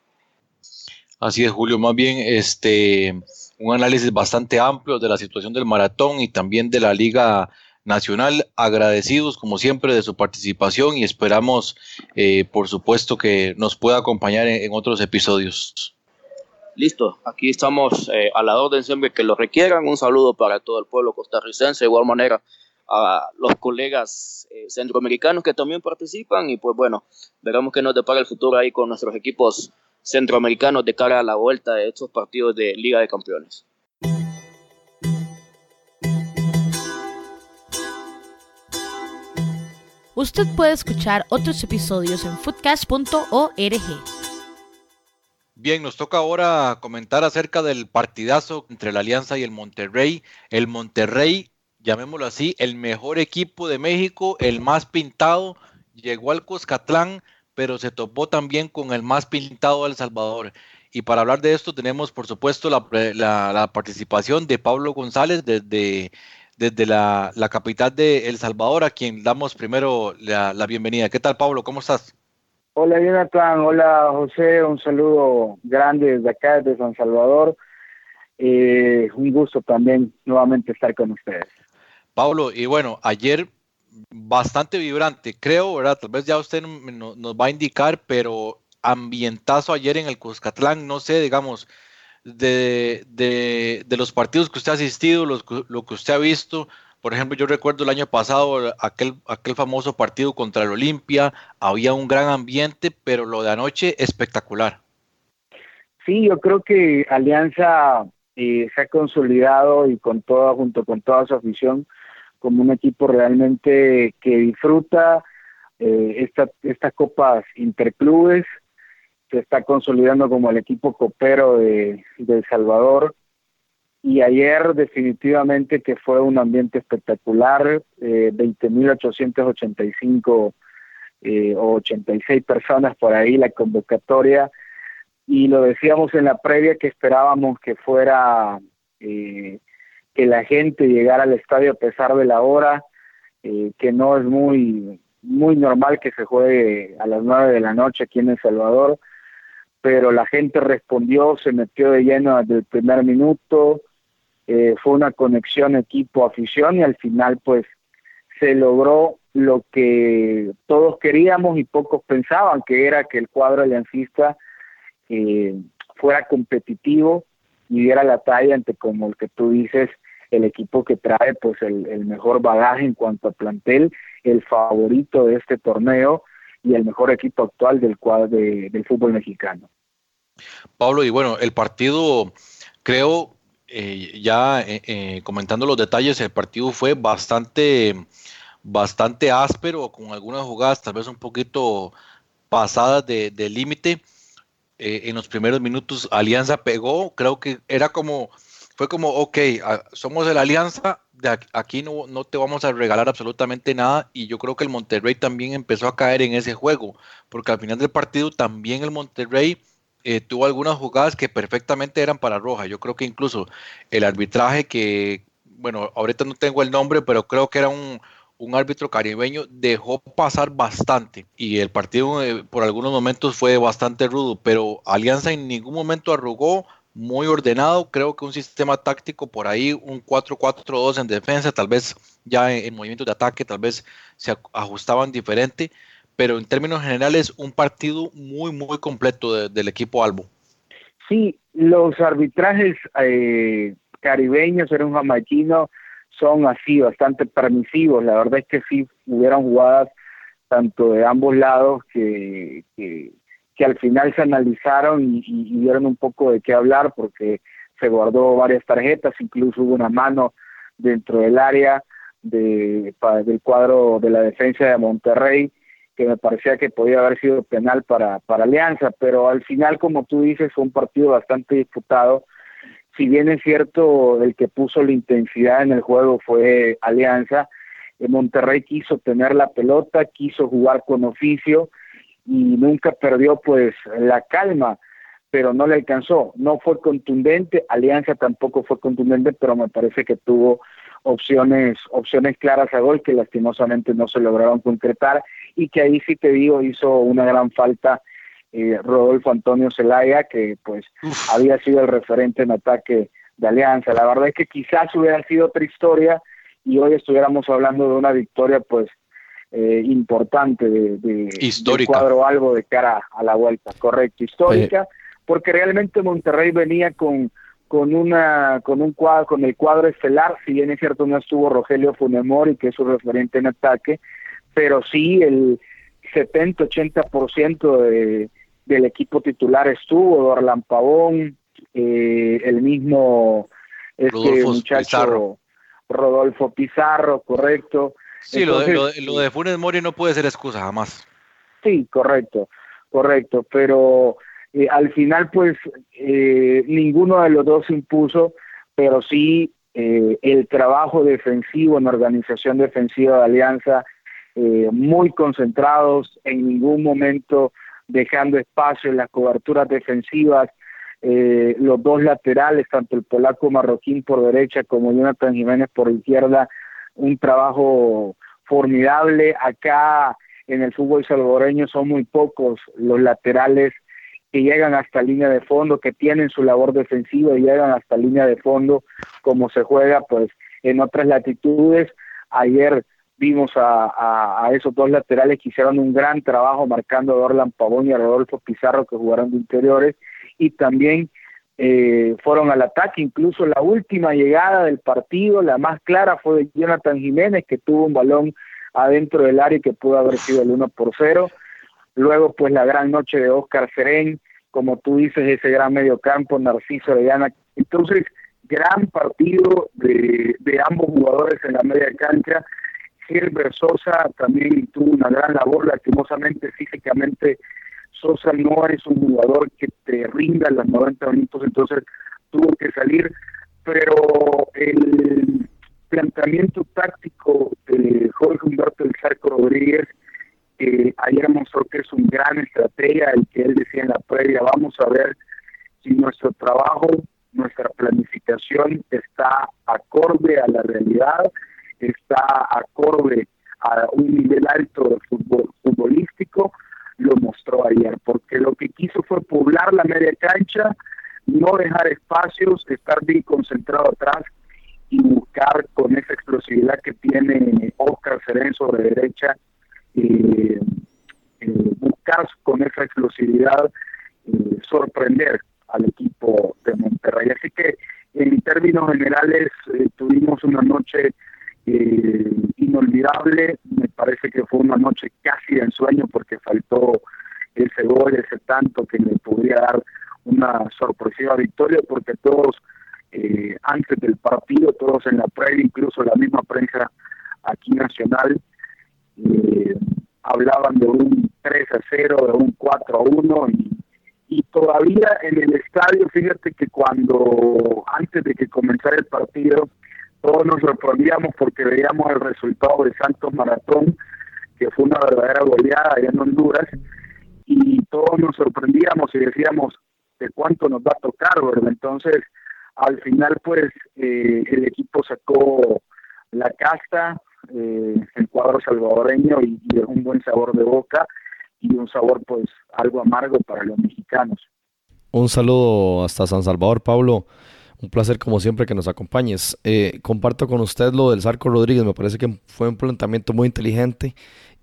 Así es, Julio, más bien este un análisis bastante amplio de la situación del maratón y también de la Liga Nacional. Agradecidos, como siempre, de su participación y esperamos, eh, por supuesto, que nos pueda acompañar en, otros episodios listo, aquí estamos eh, a la orden siempre que lo requieran. Un saludo para todo el pueblo costarricense, de igual manera a los colegas eh, centroamericanos que también participan y pues bueno, veremos que nos depara el futuro ahí con nuestros equipos centroamericanos de cara a la vuelta de estos partidos de Liga de Campeones. Usted puede escuchar otros episodios en foodcast.org. Bien, nos toca ahora comentar acerca del partidazo entre la Alianza y el Monterrey. El Monterrey, llamémoslo así, el mejor equipo de México, el más pintado, llegó al Cuscatlán, pero se topó también con el más pintado de El Salvador. Y para hablar de esto tenemos, por supuesto, la, participación de Pablo González desde, desde la, capital de El Salvador, a quien damos primero la, la bienvenida. ¿Qué tal, Pablo? ¿Cómo estás? Hola Jonathan, hola José, un saludo grande desde acá, desde San Salvador. Eh, un gusto también nuevamente estar con ustedes. Pablo, y bueno, ayer bastante vibrante, creo, ¿verdad? Tal vez ya usted nos va a indicar, pero ambientazo ayer en el Cuscatlán, no sé, digamos, de, de, los partidos que usted ha asistido, lo que usted ha visto, por ejemplo, yo recuerdo el año pasado aquel, aquel famoso partido contra el Olimpia, había un gran ambiente, pero lo de anoche espectacular. Sí, yo creo que Alianza eh, se ha consolidado y con toda, junto con toda su afición, como un equipo realmente que disfruta eh, esta, estas copas interclubes, se está consolidando como el equipo copero de, de El Salvador y ayer definitivamente que fue un ambiente espectacular, eh, 20.885 eh, o 86 personas por ahí la convocatoria. Y lo decíamos en la previa que esperábamos que fuera eh, que la gente llegara al estadio a pesar de la hora, eh, que no es muy muy normal que se juegue a las 9 de la noche aquí en El Salvador, pero la gente respondió, se metió de lleno desde el primer minuto, eh, fue una conexión equipo-afición y al final pues se logró lo que todos queríamos y pocos pensaban, que era que el cuadro aliancista eh, fuera competitivo y diera la talla ante como el que tú dices, el equipo que trae pues el, mejor bagaje en cuanto a plantel, el favorito de este torneo y el mejor equipo actual del cuadro del fútbol mexicano. Pablo, y bueno, el partido creo eh, ya eh, eh, comentando los detalles, el partido fue bastante, bastante áspero, con algunas jugadas tal vez un poquito pasadas de, límite. en los primeros minutos Alianza pegó, creo que era como, fue como, ok, somos de la Alianza, de aquí no, no te vamos a regalar absolutamente nada y yo creo que el Monterrey también empezó a caer en ese juego, porque al final del partido también el Monterrey eh, tuvo algunas jugadas que perfectamente eran para roja. Yo creo que incluso el arbitraje que, bueno, ahorita no tengo el nombre, pero creo que era un, árbitro caribeño, dejó pasar bastante. Y el partido eh, por algunos momentos fue bastante rudo, pero Alianza en ningún momento arrugó, muy ordenado, creo que un sistema táctico por ahí, un 4-4-2 en defensa, tal vez ya en, en movimientos de ataque, tal vez se ajustaban diferente, pero en términos generales un partido muy, muy completo del equipo Albo. Sí, los arbitrajes eh, caribeños, era un son así, bastante permisivos. La verdad es que sí hubieron jugadas tanto de ambos lados que, que, al final se analizaron y, y, dieron un poco de qué hablar porque se guardó varias tarjetas, incluso hubo una mano dentro del área de, del cuadro de la defensa de Monterrey que me parecía que podía haber sido penal para, para Alianza, pero al final, como tú dices, fue un partido bastante disputado. Si bien es cierto, el que puso la intensidad en el juego fue Alianza, eh, Monterrey quiso tener la pelota, quiso jugar con oficio y nunca perdió pues la calma, pero no le alcanzó. No fue contundente, Alianza tampoco fue contundente, pero me parece que tuvo opciones, opciones claras a gol que lastimosamente no se lograron concretar y que ahí sí te digo hizo una gran falta eh, Rodolfo Antonio Zelaya que pues había sido el referente en ataque de Alianza. La verdad es que quizás hubiera sido otra historia y hoy estuviéramos hablando de una victoria pues eh, importante de, de, histórica. cuadro algo de cara a la vuelta, correcto, histórica, porque realmente Monterrey venía con con una con un cuadro con el cuadro estelar si bien es cierto no estuvo Rogelio Funemori que es su referente en ataque pero sí el 70-80% de, del equipo titular estuvo Dorlan Pavón eh, el mismo este muchacho Rodolfo Pizarro correcto Sí, lo, de, lo, de, Funes Mori no puede ser excusa jamás. Sí, correcto, correcto, pero eh, al final pues eh, ninguno de los dos impuso, pero sí eh, el trabajo defensivo en organización defensiva de Alianza, muy concentrados, en ningún momento dejando espacio en las coberturas defensivas, los dos laterales, tanto el polaco marroquín por derecha como Jonathan Jiménez por izquierda, un trabajo formidable. Acá en el fútbol salvadoreño son muy pocos los laterales que llegan hasta línea de fondo, que tienen su labor defensiva y llegan hasta línea de fondo, como se juega pues en otras latitudes. Ayer vimos a, esos dos laterales que hicieron un gran trabajo marcando a Orlan Pavón y a Rodolfo Pizarro que jugaron de interiores y también eh, fueron al ataque, incluso la última llegada del partido, la más clara fue de Jonathan Jiménez, que tuvo un balón adentro del área que pudo haber sido el 1 por 0. Luego, pues la gran noche de Oscar Serén, como tú dices, ese gran mediocampo, Narciso Orellana. Entonces, gran partido de, ambos jugadores en la media cancha. Gilbert Sosa también tuvo una gran labor, lastimosamente físicamente Sosa no es un jugador que te rinda los 90 minutos, entonces tuvo que salir, pero el planteamiento táctico de Jorge Humberto del Zarco Rodríguez ayer mostró que es un gran estratega, el que él decía en la previa, vamos a ver si nuestro trabajo, nuestra planificación está acorde a la realidad, está acorde a un nivel alto de fútbol futbolístico, lo mostró ayer, porque lo que quiso fue poblar la media cancha, no dejar espacios, estar bien concentrado atrás y buscar con esa explosividad que tiene Oscar Serén sobre derecha, eh, eh, buscar con esa explosividad eh, sorprender al equipo de Monterrey. Así que en términos generales tuvimos una noche eh, inolvidable. Me parece que fue una noche casi de ensueño porque faltó ese gol, ese tanto que le podría dar una sorpresiva victoria porque todos eh, antes del partido, todos en la previa, incluso la misma prensa aquí nacional, eh, hablaban de un 3 a 0, de un 4 a 1 y, todavía en el estadio, fíjate que cuando antes de que comenzara el partido, todos nos sorprendíamos porque veíamos el resultado de Santos Maratón, que fue una verdadera goleada allá en Honduras, y todos nos sorprendíamos y decíamos de cuánto nos va a tocar, ¿verdad? Entonces, al final, pues, eh, el equipo sacó la casta, eh, el cuadro salvadoreño y, un buen sabor de boca y un sabor, pues, algo amargo para los mexicanos. Un saludo hasta San Salvador, Pablo. Un placer como siempre que nos acompañes. Eh, comparto con usted lo del Zarco Rodríguez, me parece que fue un planteamiento muy inteligente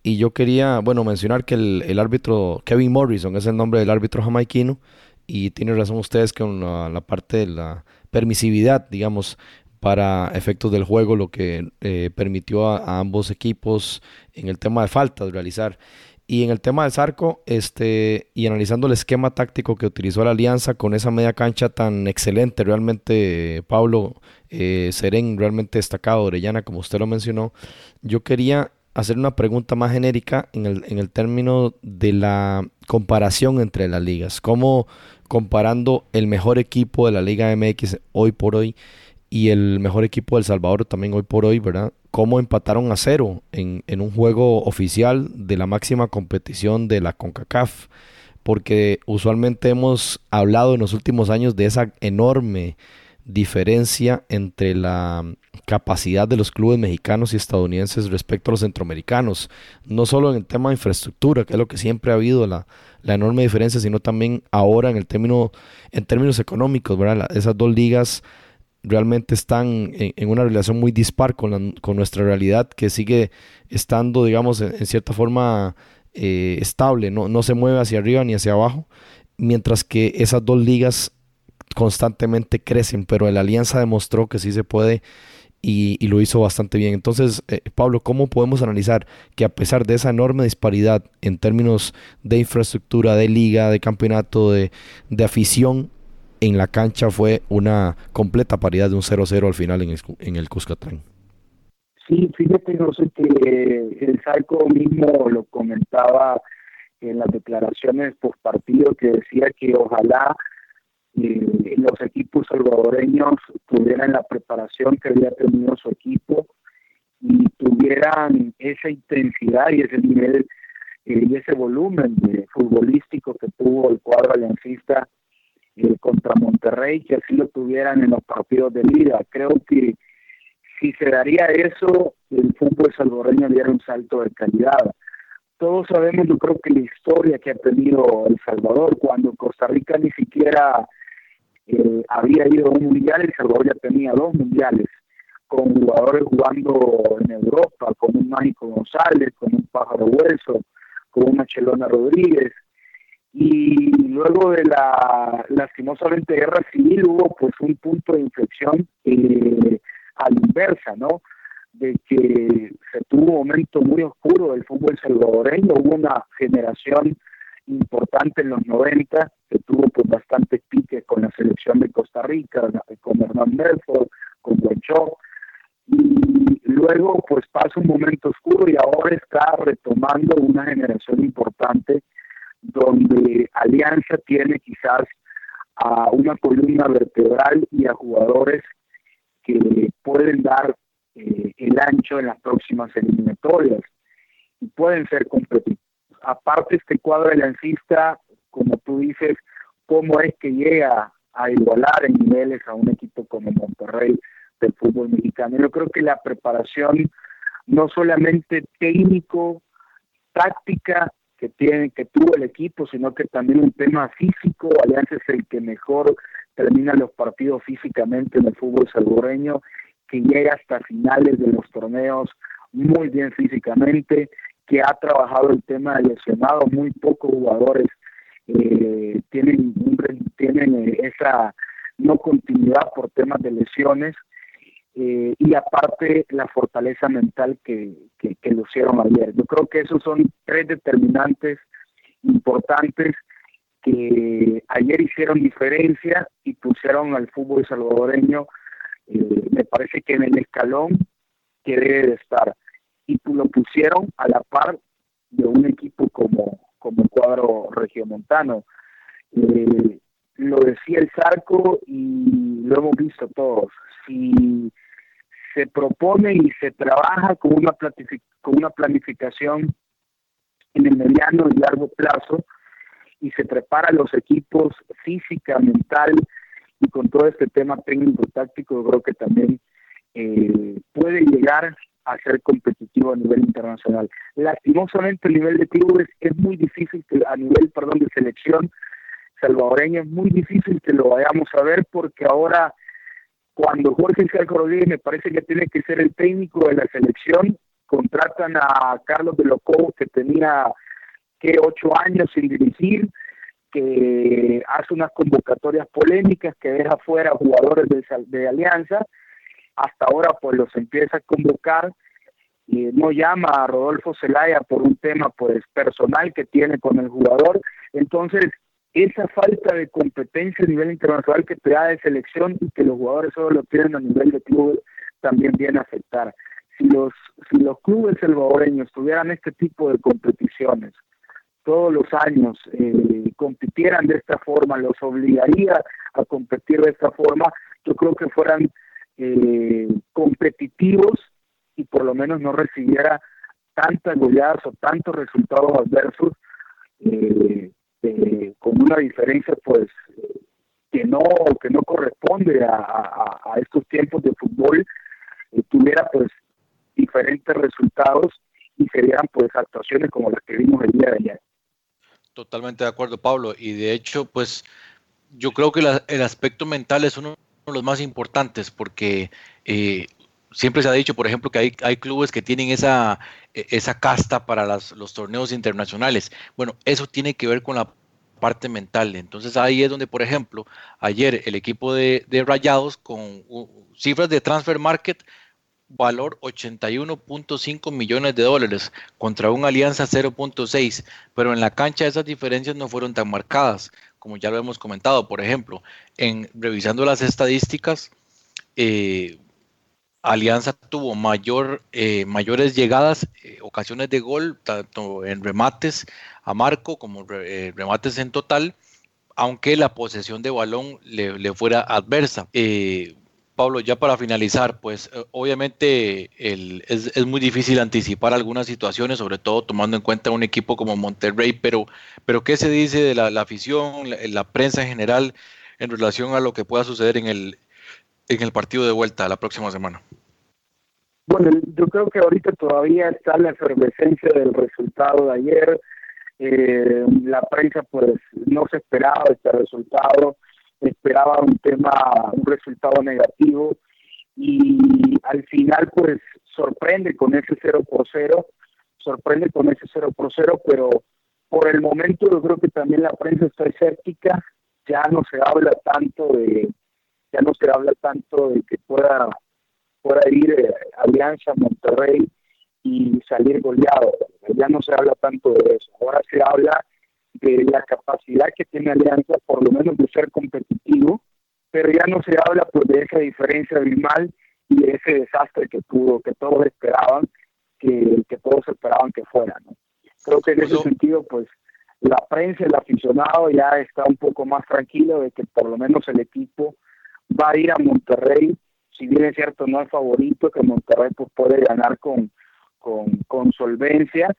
y yo quería, bueno, mencionar que el, árbitro Kevin Morrison es el nombre del árbitro jamaiquino y tiene razón ustedes con la, parte de la permisividad, digamos, para efectos del juego, lo que eh, permitió a, ambos equipos en el tema de faltas realizar. Y en el tema del Zarco, este, y analizando el esquema táctico que utilizó la Alianza con esa media cancha tan excelente, realmente Pablo eh, Serén, realmente destacado, Orellana, como usted lo mencionó, yo quería hacer una pregunta más genérica en el, en el término de la comparación entre las ligas. ¿Cómo comparando el mejor equipo de la Liga MX hoy por hoy y el mejor equipo del Salvador también hoy por hoy, ¿verdad? cómo empataron a cero en, un juego oficial de la máxima competición de la CONCACAF, porque usualmente hemos hablado en los últimos años de esa enorme diferencia entre la capacidad de los clubes mexicanos y estadounidenses respecto a los centroamericanos, no solo en el tema de infraestructura, que es lo que siempre ha habido la, enorme diferencia, sino también ahora en el término, en términos económicos, ¿verdad? esas dos ligas realmente están en, una relación muy dispar con, con, nuestra realidad que sigue estando, digamos, en, cierta forma eh, estable, no, no se mueve hacia arriba ni hacia abajo, mientras que esas dos ligas constantemente crecen, pero la alianza demostró que sí se puede y, lo hizo bastante bien. Entonces, eh, Pablo, ¿cómo podemos analizar que a pesar de esa enorme disparidad en términos de infraestructura, de liga, de campeonato, de, de afición, en la cancha fue una completa paridad de un 0-0 al final en el, en el Cuscatlán. Sí, fíjate, no sé que el Salco mismo lo comentaba en las declaraciones post partido que decía que ojalá eh, los equipos salvadoreños tuvieran la preparación que había tenido su equipo y tuvieran esa intensidad y ese nivel eh, y ese volumen de futbolístico que tuvo el cuadro aliancista eh, contra Monterrey, que así lo tuvieran en los partidos de liga. Creo que si se daría eso, el fútbol salvadoreño diera un salto de calidad. Todos sabemos, yo creo que la historia que ha tenido El Salvador, cuando Costa Rica ni siquiera eh, había ido a un mundial, El Salvador ya tenía dos mundiales, con jugadores jugando en Europa, con un Mágico González, con un Pájaro Hueso, con una Chelona Rodríguez, y luego de la lastimosamente guerra civil hubo pues un punto de inflexión eh, a la inversa, ¿no? De que se tuvo un momento muy oscuro del fútbol salvadoreño, hubo una generación importante en los 90 que tuvo pues bastantes piques con la selección de Costa Rica, con Hernán Belfort, con Buenchó, y luego pues pasa un momento oscuro y ahora está retomando una generación importante donde Alianza tiene quizás a una columna vertebral y a jugadores que pueden dar eh, el ancho en las próximas eliminatorias y pueden ser competitivos. Aparte este cuadro aliancista, como tú dices, cómo es que llega a igualar en niveles a un equipo como Monterrey del fútbol mexicano. Yo creo que la preparación no solamente técnico, táctica que tiene, que tuvo el equipo, sino que también un tema físico. Alianza es el que mejor termina los partidos físicamente en el fútbol salvadoreño, que llega hasta finales de los torneos muy bien físicamente, que ha trabajado el tema de lesionados, muy pocos jugadores eh, tienen, tienen eh, esa no continuidad por temas de lesiones eh, y aparte la fortaleza mental que, que, que lucieron ayer. Yo creo que esos son tres determinantes importantes que ayer hicieron diferencia y pusieron al fútbol salvadoreño, eh, me parece que en el escalón que debe de estar. Y lo pusieron a la par de un equipo como, como cuadro regiomontano. Eh, lo decía el Zarco y lo hemos visto todos. Si se propone y se trabaja con una, con una planificación en el mediano y largo plazo y se prepara los equipos física, mental y con todo este tema técnico-táctico, creo que también eh, puede llegar a ser competitivo a nivel internacional. Lastimosamente el nivel de clubes es muy difícil que a nivel, perdón, de selección salvadoreña es muy difícil que lo vayamos a ver porque ahora cuando Jorge Calco Rodríguez me parece que tiene que ser el técnico de la selección, contratan a Carlos de Loco que tenía que ocho años sin dirigir, que hace unas convocatorias polémicas, que deja fuera jugadores de, de Alianza, hasta ahora pues los empieza a convocar, y no llama a Rodolfo Zelaya por un tema pues personal que tiene con el jugador, entonces esa falta de competencia a nivel internacional que te da de selección y que los jugadores solo lo tienen a nivel de club también viene a afectar. Si los, si los clubes salvadoreños tuvieran este tipo de competiciones todos los años, eh, compitieran de esta forma, los obligaría a competir de esta forma, yo creo que fueran eh, competitivos y por lo menos no recibiera tantas goleadas o tantos resultados adversos eh, eh, con una diferencia pues que no que no corresponde a, estos tiempos de fútbol eh, tuviera pues diferentes resultados y serían pues actuaciones como las que vimos el día de ayer. Totalmente de acuerdo, Pablo. Y de hecho, pues yo creo que el aspecto mental es uno de los más importantes porque eh, siempre se ha dicho, por ejemplo, que hay, hay clubes que tienen esa, e, esa casta para los torneos internacionales. Bueno, eso tiene que ver con la parte mental. Entonces ahí es donde, por ejemplo, ayer el equipo de, Rayados con cifras de transfer market, valor 81.5 millones de dólares contra una alianza 0.6, pero en la cancha esas diferencias no fueron tan marcadas, como ya lo hemos comentado. Por ejemplo, en revisando las estadísticas, eh, Alianza tuvo mayor, eh, mayores llegadas, eh, ocasiones de gol, tanto en remates a Marco como eh, remates en total, aunque la posesión de balón le, fuera adversa. Pablo, ya para finalizar, pues obviamente es, muy difícil anticipar algunas situaciones, sobre todo tomando en cuenta un equipo como Monterrey, pero, pero ¿qué se dice de la, afición, la prensa en general en relación a lo que pueda suceder en el, en el partido de vuelta la próxima semana? Bueno, yo creo que ahorita todavía está la efervescencia del resultado de ayer. Eh, la prensa pues no se esperaba este resultado, esperaba un tema, un resultado negativo y al final pues sorprende con ese 0 por 0, sorprende con ese 0 por 0, pero por el momento yo creo que también la prensa está escéptica, ya no se habla tanto de ya no se habla tanto de que pueda, pueda ir eh, Alianza Monterrey y salir goleado. Ya no se habla tanto de eso. Ahora se habla de la capacidad que tiene Alianza, por lo menos de ser competitivo, pero ya no se habla pues de esa diferencia abismal y de ese desastre que tuvo, que todos esperaban, que, que todos esperaban que fuera. ¿no? Creo que en ese sentido, pues la prensa, el aficionado ya está un poco más tranquilo de que por lo menos el equipo va a ir a Monterrey, si bien es cierto no es favorito, que Monterrey pues puede ganar con, con, solvencia,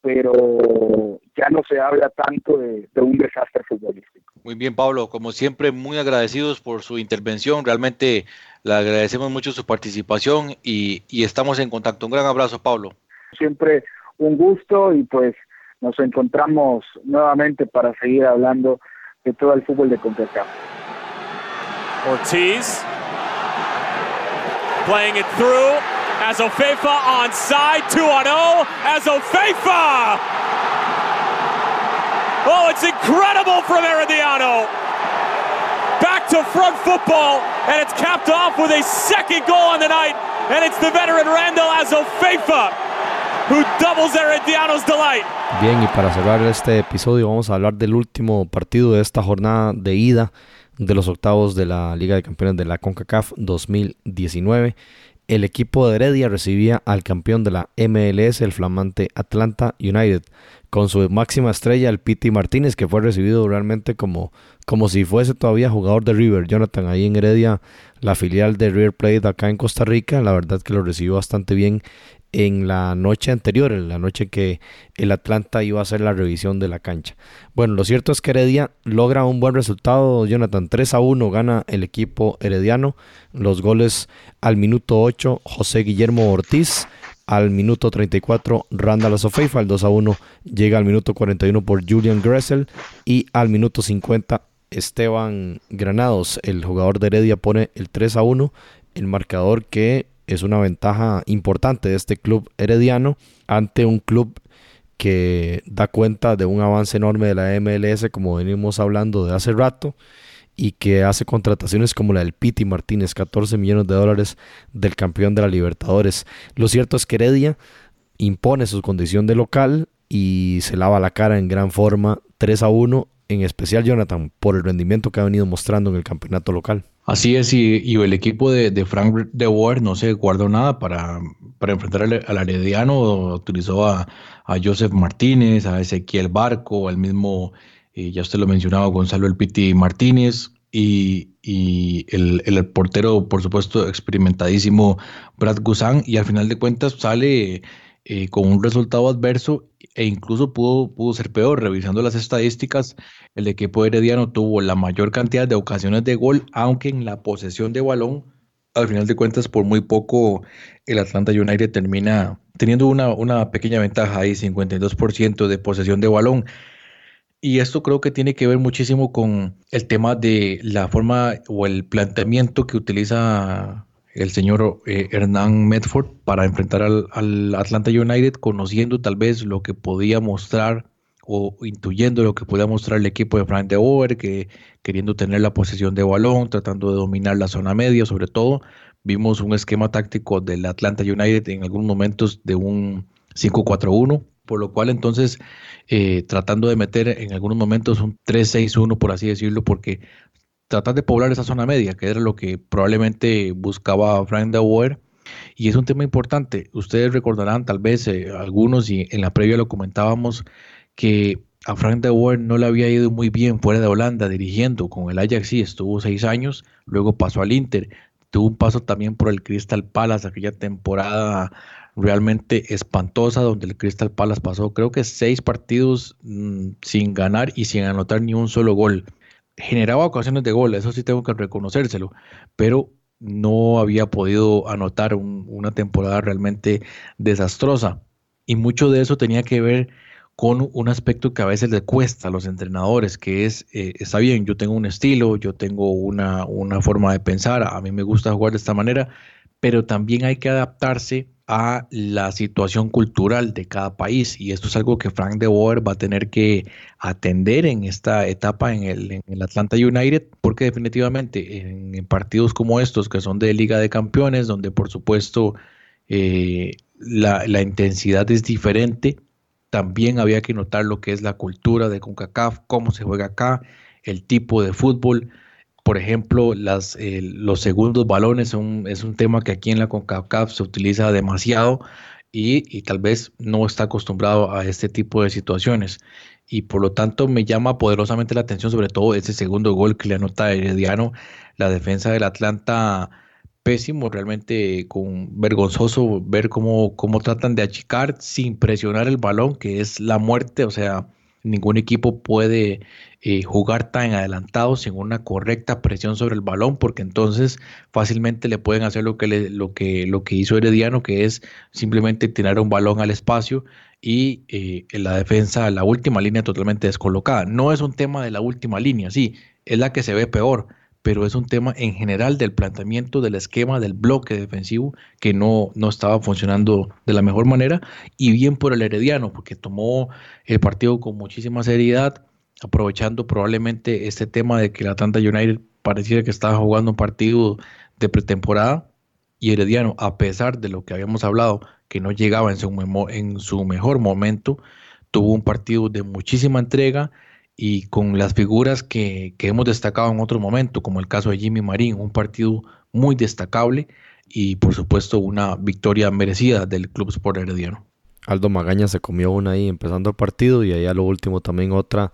pero ya no se habla tanto de, un desastre futbolístico. Muy bien, Pablo, como siempre, muy agradecidos por su intervención, realmente le agradecemos mucho su participación y, y estamos en contacto. Un gran abrazo, Pablo. Siempre un gusto y pues nos encontramos nuevamente para seguir hablando de todo el fútbol de CONCACAF. Ortiz playing it through. As Ofefa on side, 2 on 0. As Ofefa! Oh, it's incredible from Herediano. Back to front football, and it's capped off with a second goal on the night. And it's the veteran Randall Azofeifa who doubles Herediano's delight. Bien, y para cerrar este episodio vamos a hablar del último partido de esta jornada de ida de los octavos de la Liga de Campeones de la CONCACAF 2019. El equipo de Heredia recibía al campeón de la MLS, el flamante Atlanta United, con su máxima estrella, el Piti Martínez, que fue recibido realmente como, como si fuese todavía jugador de River. Jonathan, ahí en Heredia, la filial de River Plate acá en Costa Rica, la verdad que lo recibió bastante bien en la noche anterior, en la noche que el Atlanta iba a hacer la revisión de la cancha. Bueno, lo cierto es que Heredia logra un buen resultado, Jonathan, 3 a 1 gana el equipo herediano, los goles al minuto 8 José Guillermo Ortiz, al minuto 34 Randall Asofeifa, al 2 a 1 llega al minuto 41 por Julian Gressel. Y al minuto 50 Esteban Granados, el jugador de Heredia pone el 3 a 1, el marcador que es una ventaja importante de este club herediano ante un club que da cuenta de un avance enorme de la MLS, como venimos hablando de hace rato, y que hace contrataciones como la del Piti Martínez, 14 millones de dólares del campeón de la Libertadores. Lo cierto es que Heredia impone su condición de local y se lava la cara en gran forma 3 a 1, en especial Jonathan, por el rendimiento que ha venido mostrando en el campeonato local. Así es, y, el equipo de, Frank de no se guardó nada para, para enfrentar al, al Arediano, utilizó a, Joseph Martínez, a Ezequiel Barco, al mismo, eh, ya usted lo mencionaba, Gonzalo El Piti Martínez, y, el, portero, por supuesto, experimentadísimo Brad Guzán, y al final de cuentas sale eh, con un resultado adverso e incluso pudo, pudo ser peor. Revisando las estadísticas, el equipo herediano tuvo la mayor cantidad de ocasiones de gol, aunque en la posesión de balón, al final de cuentas, por muy poco, el Atlanta United termina teniendo una, una pequeña ventaja ahí, 52% de posesión de balón. Y esto creo que tiene que ver muchísimo con el tema de la forma o el planteamiento que utiliza el señor eh, Hernán Medford para enfrentar al, Atlanta United, conociendo tal vez lo que podía mostrar o intuyendo lo que podía mostrar el equipo de Frank de Boer, que queriendo tener la posesión de balón, tratando de dominar la zona media, sobre todo. Vimos un esquema táctico del Atlanta United en algunos momentos de un 5-4-1, por lo cual entonces eh, tratando de meter en algunos momentos un 3-6-1, por así decirlo, porque tratar de poblar esa zona media, que era lo que probablemente buscaba Frank de Boer, Y es un tema importante. Ustedes recordarán, tal vez eh, algunos, y en la previa lo comentábamos, que a Frank de Boer no le había ido muy bien fuera de Holanda dirigiendo con el Ajax, sí, estuvo seis años, luego pasó al Inter, tuvo un paso también por el Crystal Palace, aquella temporada realmente espantosa donde el Crystal Palace pasó creo que seis partidos mm, sin ganar y sin anotar ni un solo gol. Generaba ocasiones de gol, eso sí tengo que reconocérselo, pero no había podido anotar una temporada realmente desastrosa. Y mucho de eso tenía que ver con un aspecto que a veces le cuesta a los entrenadores, que es, eh, está bien, yo tengo un estilo, yo tengo una, una forma de pensar, a mí me gusta jugar de esta manera, pero también hay que adaptarse a la situación cultural de cada país y esto es algo que Frank de Boer va a tener que atender en esta etapa en el, Atlanta United porque definitivamente en, partidos como estos que son de Liga de Campeones donde por supuesto eh, la, la, intensidad es diferente también había que notar lo que es la cultura de CONCACAF, cómo se juega acá, el tipo de fútbol por ejemplo, las, eh, los segundos balones son, es un tema que aquí en la CONCACAF se utiliza demasiado y, tal vez no está acostumbrado a este tipo de situaciones. Y por lo tanto me llama poderosamente la atención sobre todo ese segundo gol que le anota Herediano, la defensa del Atlanta pésimo, realmente con vergonzoso ver cómo, cómo tratan de achicar sin presionar el balón, que es la muerte, o sea, ningún equipo puede eh, jugar tan adelantado sin una correcta presión sobre el balón, porque entonces fácilmente le pueden hacer lo que, lo que, lo que hizo Herediano, que es simplemente tirar un balón al espacio y eh, en la defensa, la última línea totalmente descolocada. No es un tema de la última línea, sí, es la que se ve peor, pero es un tema en general del planteamiento del esquema del bloque defensivo que no, no estaba funcionando de la mejor manera y bien por el Herediano, porque tomó el partido con muchísima seriedad, aprovechando probablemente este tema de que la Atlanta United pareciera que estaba jugando un partido de pretemporada y Herediano, a pesar de lo que habíamos hablado, que no llegaba en su, en su mejor momento, tuvo un partido de muchísima entrega y con las figuras que, que hemos destacado en otro momento, como el caso de Jimmy Marín, un partido muy destacable y por supuesto una victoria merecida del Club Sport Herediano. Aldo Magaña se comió una ahí empezando el partido y ahí a lo último también otra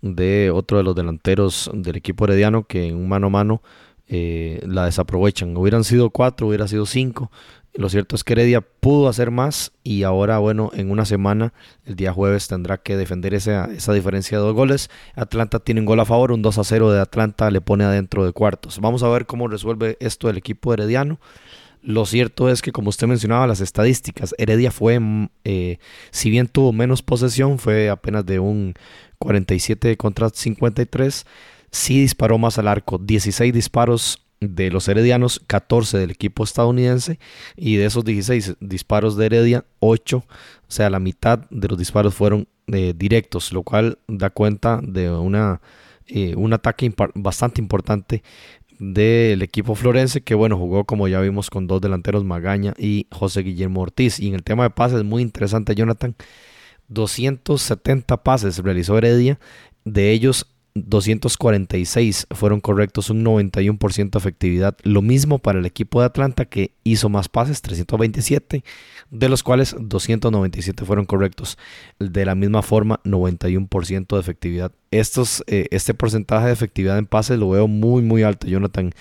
de otro de los delanteros del equipo herediano que en un mano a mano eh, la desaprovechan. Hubieran sido cuatro, hubiera sido cinco. Lo cierto es que Heredia pudo hacer más y ahora, bueno, en una semana, el día jueves, tendrá que defender esa, esa diferencia de dos goles. Atlanta tiene un gol a favor, un 2 a 0 de Atlanta le pone adentro de cuartos. Vamos a ver cómo resuelve esto el equipo herediano. Lo cierto es que, como usted mencionaba, las estadísticas, Heredia fue, mm, eh, si bien tuvo menos posesión, fue apenas de un 47 contra 53. Sí disparó más al arco, 16 disparos de los heredianos, 14 del equipo estadounidense y de esos 16 disparos de Heredia, 8, o sea, la mitad de los disparos fueron eh, directos, lo cual da cuenta de una, eh, un ataque bastante importante del equipo florense que bueno jugó como ya vimos con dos delanteros Magaña y José Guillermo Ortiz. Y en el tema de pases muy interesante Jonathan 270 pases realizó Heredia, de ellos 246 fueron correctos, un 91% de efectividad. Lo mismo para el equipo de Atlanta que hizo más pases, 327, de los cuales 297 fueron correctos. De la misma forma, 91% de efectividad. Estos, eh, este porcentaje de efectividad en pases lo veo muy, muy alto, Jonathan,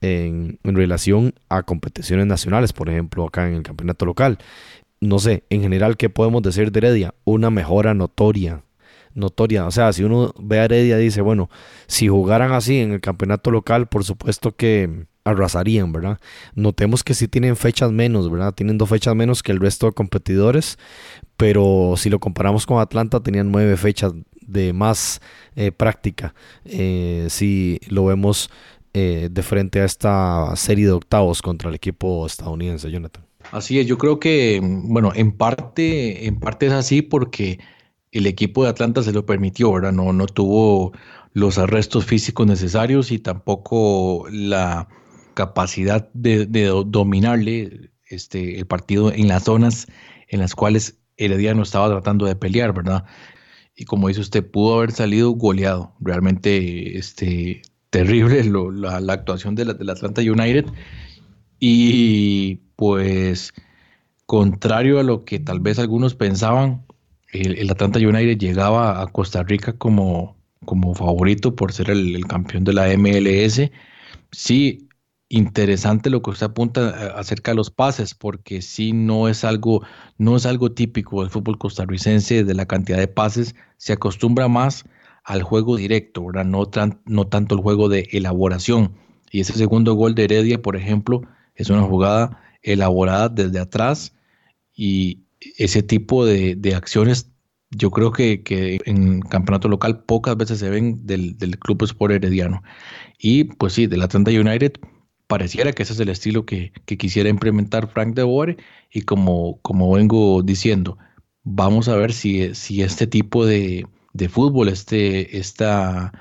en, en relación a competiciones nacionales, por ejemplo, acá en el campeonato local no sé, en general, ¿qué podemos decir de Heredia? Una mejora notoria. Notoria. O sea, si uno ve a Heredia dice, bueno, si jugaran así en el campeonato local, por supuesto que arrasarían, ¿verdad? Notemos que sí tienen fechas menos, ¿verdad? Tienen dos fechas menos que el resto de competidores, pero si lo comparamos con Atlanta, tenían nueve fechas de más eh, práctica. Eh, si lo vemos eh, de frente a esta serie de octavos contra el equipo estadounidense, Jonathan. Así es, yo creo que, bueno, en parte, en parte es así porque el equipo de Atlanta se lo permitió, ¿verdad? No, no tuvo los arrestos físicos necesarios y tampoco la capacidad de, dominarle este, el partido en las zonas en las cuales Herediano estaba tratando de pelear, ¿verdad? Y como dice usted, pudo haber salido goleado. Realmente este, terrible la, actuación de la, Atlanta United. Y pues contrario a lo que tal vez algunos pensaban, el, Atlanta United llegaba a Costa Rica como, como favorito por ser el, campeón de la MLS. Sí, interesante lo que usted apunta eh, acerca de los pases, porque sí no es algo, no es algo típico del fútbol costarricense de la cantidad de pases, se acostumbra más al juego directo, No, no tanto el juego de elaboración. Y ese segundo gol de Heredia, por ejemplo, es una jugada elaborada desde atrás y ese tipo de, acciones yo creo que, en campeonato local pocas veces se ven del, Club Sport Herediano. Y pues sí, del Atlanta United pareciera que ese es el estilo que, quisiera implementar Frank de Boer y como, como vengo diciendo, vamos a ver si, si este tipo de, de fútbol, este, esta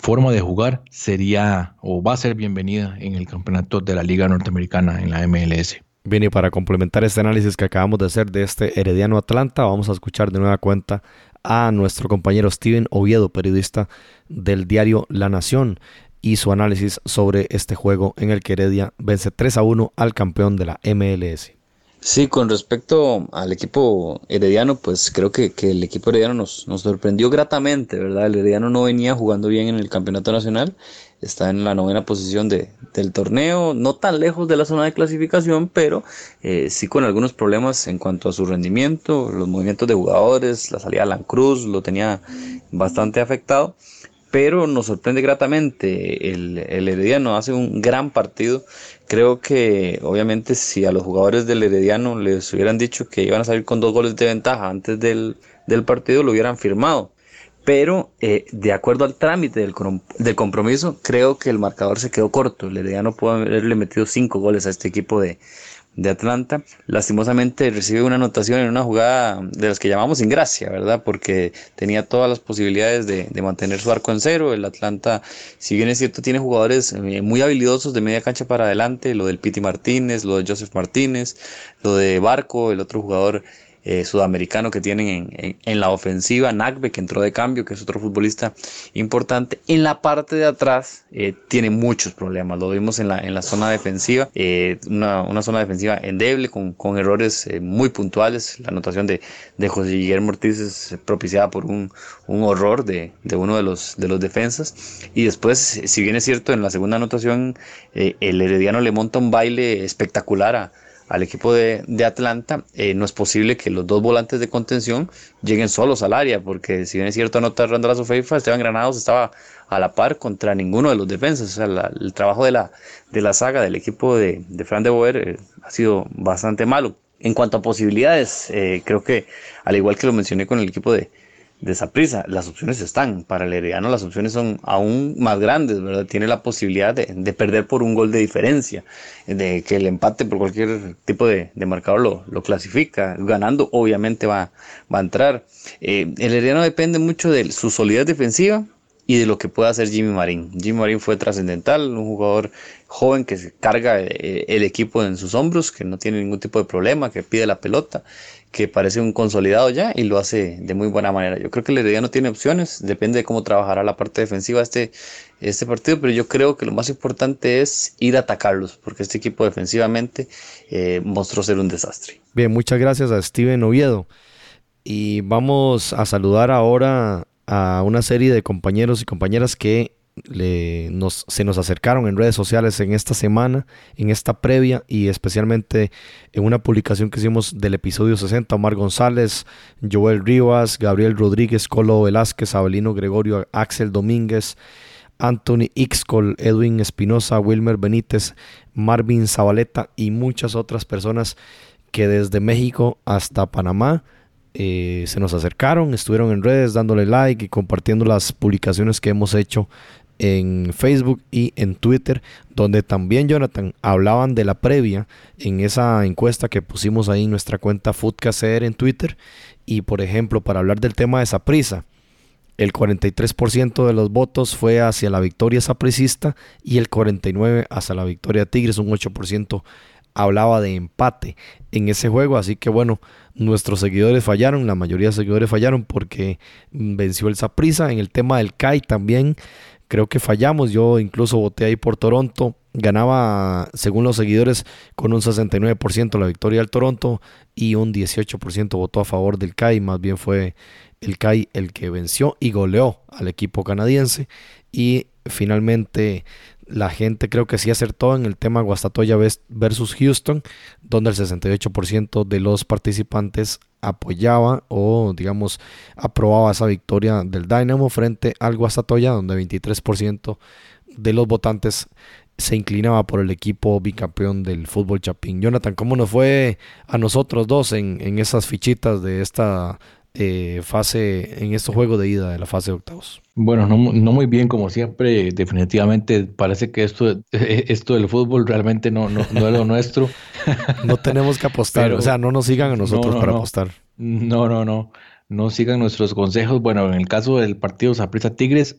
forma de jugar sería o va a ser bienvenida en el campeonato de la Liga Norteamericana en la MLS. Bien, y para complementar este análisis que acabamos de hacer de este Herediano Atlanta, vamos a escuchar de nueva cuenta a nuestro compañero Steven Oviedo, periodista del diario La Nación, y su análisis sobre este juego en el que Heredia vence 3 a 1 al campeón de la MLS. Sí, con respecto al equipo herediano, pues creo que, el equipo herediano nos, nos, sorprendió gratamente, ¿verdad? El herediano no venía jugando bien en el campeonato nacional, está en la novena posición de, del torneo, no tan lejos de la zona de clasificación, pero eh, sí con algunos problemas en cuanto a su rendimiento, los movimientos de jugadores, la salida de Alan Cruz lo tenía bastante afectado pero nos sorprende gratamente. El, el, Herediano hace un gran partido. Creo que obviamente si a los jugadores del Herediano les hubieran dicho que iban a salir con dos goles de ventaja antes del, partido, lo hubieran firmado. Pero eh, de acuerdo al trámite del, del, compromiso, creo que el marcador se quedó corto. El Herediano pudo haberle metido cinco goles a este equipo de, de Atlanta. Lastimosamente recibe una anotación en una jugada de las que llamamos ingracia, ¿verdad? Porque tenía todas las posibilidades de, mantener su arco en cero. El Atlanta, si bien es cierto, tiene jugadores eh, muy habilidosos de media cancha para adelante, lo del Piti Martínez, lo de Joseph Martínez, lo de Barco, el otro jugador eh, sudamericano que tienen en, la ofensiva, Nagbe que entró de cambio, que es otro futbolista importante. En la parte de atrás eh, tiene muchos problemas, lo vimos en la, en la zona defensiva, eh, una, zona defensiva endeble con, con errores muy puntuales. La anotación de, de José Guillermo Ortiz es propiciada por un, un horror de, de, uno de los, de los defensas. Y después, si bien es cierto, en la segunda anotación el Herediano le monta un baile espectacular a al equipo de, Atlanta, eh, no es posible que los dos volantes de contención lleguen solos al área, porque si bien es cierto anotar Randall Sofeifa, Esteban Granados estaba a la par contra ninguno de los defensas. O sea, el trabajo de la, de la saga del equipo de, de Fran de Boer eh, ha sido bastante malo. En cuanto a posibilidades, eh, creo que al igual que lo mencioné con el equipo de, de esa prisa. Las opciones están. Para el Herediano las opciones son aún más grandes. Tiene la posibilidad de, perder por un gol de diferencia, de que el empate por cualquier tipo de, marcador lo, clasifica. Ganando, obviamente va, va a entrar. Eh, el Herediano depende mucho de su solidez defensiva y de lo que pueda hacer Jimmy Marín. Jimmy Marín fue trascendental, un jugador joven que carga eh, el equipo en sus hombros, que no tiene ningún tipo de problema, que pide la pelota que parece un consolidado ya y lo hace de muy buena manera. Yo creo que el Herediano tiene opciones, depende de cómo trabajará la parte defensiva este, este partido, pero yo creo que lo más importante es ir a atacarlos, porque este equipo defensivamente eh, mostró ser un desastre. Bien, muchas gracias a Steven Oviedo. Y vamos a saludar ahora a una serie de compañeros y compañeras que nos, se nos acercaron en redes sociales en esta semana, en esta previa y especialmente en una publicación que hicimos del episodio 60, Omar González, Joel Rivas, Gabriel Rodríguez, Colo Velázquez, Abelino Gregorio, Axel Domínguez, Anthony Ixcol, Edwin Espinosa, Wilmer Benítez, Marvin Zabaleta y muchas otras personas que desde México hasta Panamá eh, se nos acercaron, estuvieron en redes dándole like y compartiendo las publicaciones que hemos hecho en Facebook y en Twitter, donde también Jonathan hablaban de la previa en esa encuesta que pusimos ahí en nuestra cuenta FoodCaser en Twitter. Y por ejemplo, para hablar del tema de Saprisa, el 43% de los votos fue hacia la victoria sapricista y el 49% hacia la victoria Tigres, un 8% hablaba de empate en ese juego, así que bueno, nuestros seguidores fallaron, la mayoría de seguidores fallaron porque venció el Saprisa en el tema del CAI también creo que fallamos. Yo incluso voté ahí por Toronto. ganaba, según los seguidores, con un 69% la victoria del Toronto y un 18% votó a favor del CAI. Más bien fue el CAI el que venció y goleó al equipo canadiense. Y finalmente la gente creo que sí acertó en el tema Guastatoya versus Houston, donde el 68% de los participantes apoyaba o digamos aprobaba esa victoria del Dynamo frente al Guastatoya, donde 23% de los votantes se inclinaba por el equipo bicampeón del fútbol chapín. Jonathan, ¿cómo nos fue a nosotros dos en, en esas fichitas de esta eh, fase, en este juego de ida de la fase de octavos? Bueno, no, no, muy bien como siempre, definitivamente parece que esto, esto del fútbol realmente no, no, no es lo nuestro. no tenemos que apostar, o sea, no nos sigan a nosotros para apostar. No, no, no, no sigan nuestros consejos. Bueno, en el caso del partido Saprissa Tigres,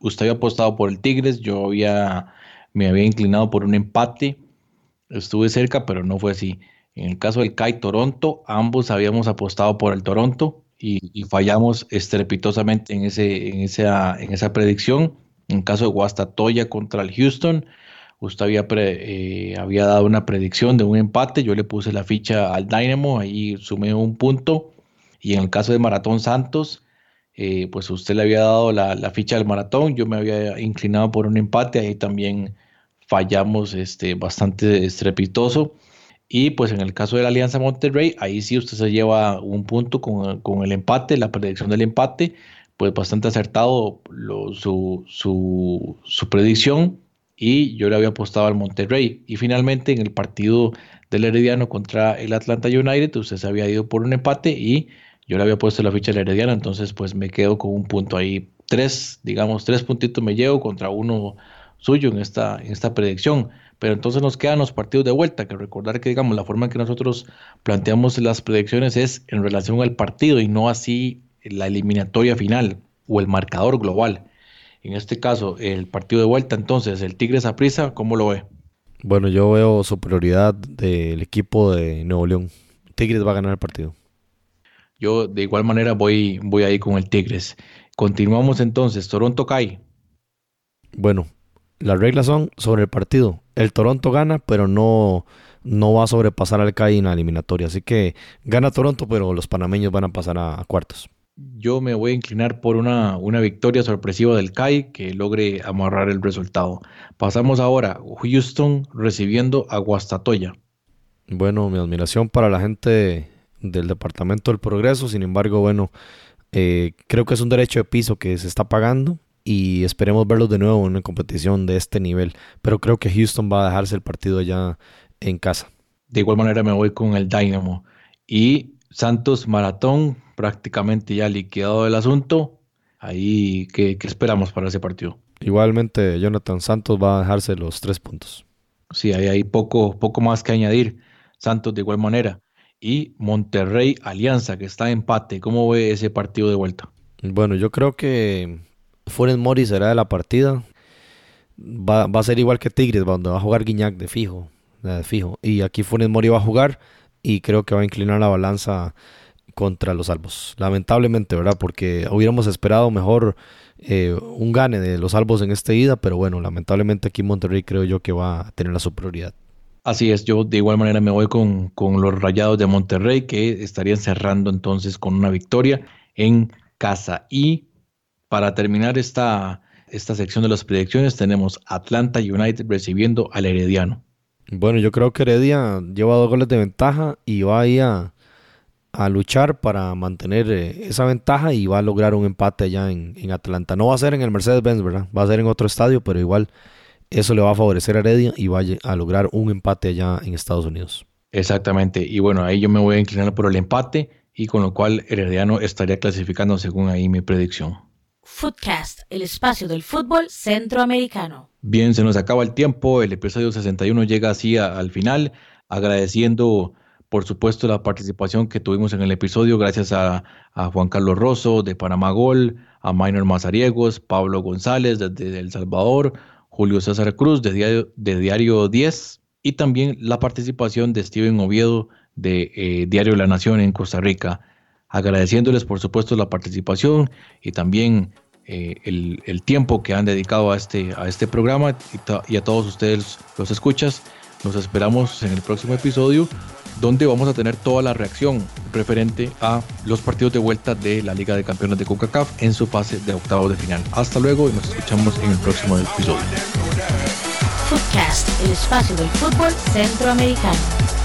usted había apostado por el Tigres, yo había, me había inclinado por un empate, estuve cerca, pero no fue así. En el caso del CAI Toronto, ambos habíamos apostado por el Toronto y, fallamos estrepitosamente en, ese, en, esa, en esa predicción. En el caso de Guastatoya contra el Houston, usted había, eh, había dado una predicción de un empate, yo le puse la ficha al Dynamo, ahí sumé un punto. Y en el caso de Maratón Santos, eh, pues usted le había dado la, la, ficha al maratón, yo me había inclinado por un empate, ahí también fallamos este, bastante estrepitoso. Y pues en el caso de la Alianza Monterrey, ahí sí usted se lleva un punto con, el empate, la predicción del empate, pues bastante acertado su, su, predicción y yo le había apostado al Monterrey. Y finalmente en el partido del Herediano contra el Atlanta United, usted se había ido por un empate y yo le había puesto la ficha del Herediano, entonces pues me quedo con un punto ahí. Tres, digamos, tres puntitos me llevo contra uno suyo en esta, en esta predicción. Pero entonces nos quedan los partidos de vuelta, que recordar que digamos la forma en que nosotros planteamos las predicciones es en relación al partido y no así la eliminatoria final o el marcador global. En este caso, el partido de vuelta, entonces, el Tigres a prisa, ¿cómo lo ve? Bueno, yo veo superioridad del equipo de Nuevo León. Tigres va a ganar el partido. Yo de igual manera voy, voy ahí con el Tigres. Continuamos entonces, Toronto cae. Bueno, las reglas son sobre el partido. El Toronto gana, pero no, no va a sobrepasar al CAI en la eliminatoria. Así que gana Toronto, pero los panameños van a pasar a, cuartos. Yo me voy a inclinar por una, una victoria sorpresiva del CAI que logre amarrar el resultado. Pasamos ahora, Houston recibiendo a Guastatoya. Bueno, mi admiración para la gente del Departamento del Progreso. Sin embargo, bueno, eh, creo que es un derecho de piso que se está pagando y esperemos verlos de nuevo en una competición de este nivel. Pero creo que Houston va a dejarse el partido ya en casa. De igual manera me voy con el Dynamo. Y Santos Maratón, prácticamente ya liquidado el asunto. Ahí, ¿qué, esperamos para ese partido? Igualmente, Jonathan Santos va a dejarse los tres puntos. Sí, ahí hay poco, poco más que añadir. Santos de igual manera. Y Monterrey Alianza, que está en empate. ¿Cómo ve ese partido de vuelta? Bueno, yo creo que Funes Mori será de la partida. Va, a ser igual que Tigres, donde va a jugar Guiñac de fijo, de fijo. Y aquí Funes Mori va a jugar y creo que va a inclinar la balanza contra los Albos. Lamentablemente, ¿verdad? Porque hubiéramos esperado mejor eh, un gane de los Albos en esta ida, pero bueno, lamentablemente aquí Monterrey creo yo que va a tener la superioridad. Así es, yo de igual manera me voy con, con los Rayados de Monterrey que estarían cerrando entonces con una victoria en casa. Y para terminar esta, esta sección de las predicciones, tenemos Atlanta United recibiendo al Herediano. Bueno, yo creo que Heredia lleva dos goles de ventaja y va ahí a, a luchar para mantener eh, esa ventaja y va a lograr un empate allá en, en Atlanta. No va a ser en el Mercedes-Benz, ¿verdad? Va a ser en otro estadio, pero igual eso le va a favorecer a Heredia y va a lograr un empate allá en Estados Unidos. Exactamente. Y bueno, ahí yo me voy a inclinar por el empate y con lo cual Herediano estaría clasificando según ahí mi predicción. Footcast, el espacio del fútbol centroamericano. Bien, se nos acaba el tiempo, el episodio 61 llega así al final, agradeciendo por supuesto la participación que tuvimos en el episodio, gracias a, Juan Carlos Rosso de Panamá Gol, a Minor Mazariegos, Pablo González desde El Salvador, Julio César Cruz de Diario, de Diario 10 y también la participación de Steven Oviedo de eh, Diario La Nación en Costa Rica agradeciéndoles por supuesto la participación y también eh, el, tiempo que han dedicado a este, a este programa y, a todos ustedes los escuchas. Nos esperamos en el próximo episodio donde vamos a tener toda la reacción referente a los partidos de vuelta de la Liga de Campeones de CONCACAF en su fase de octavos de final. Hasta luego y nos escuchamos en el próximo episodio. Footcast, el espacio del fútbol centroamericano.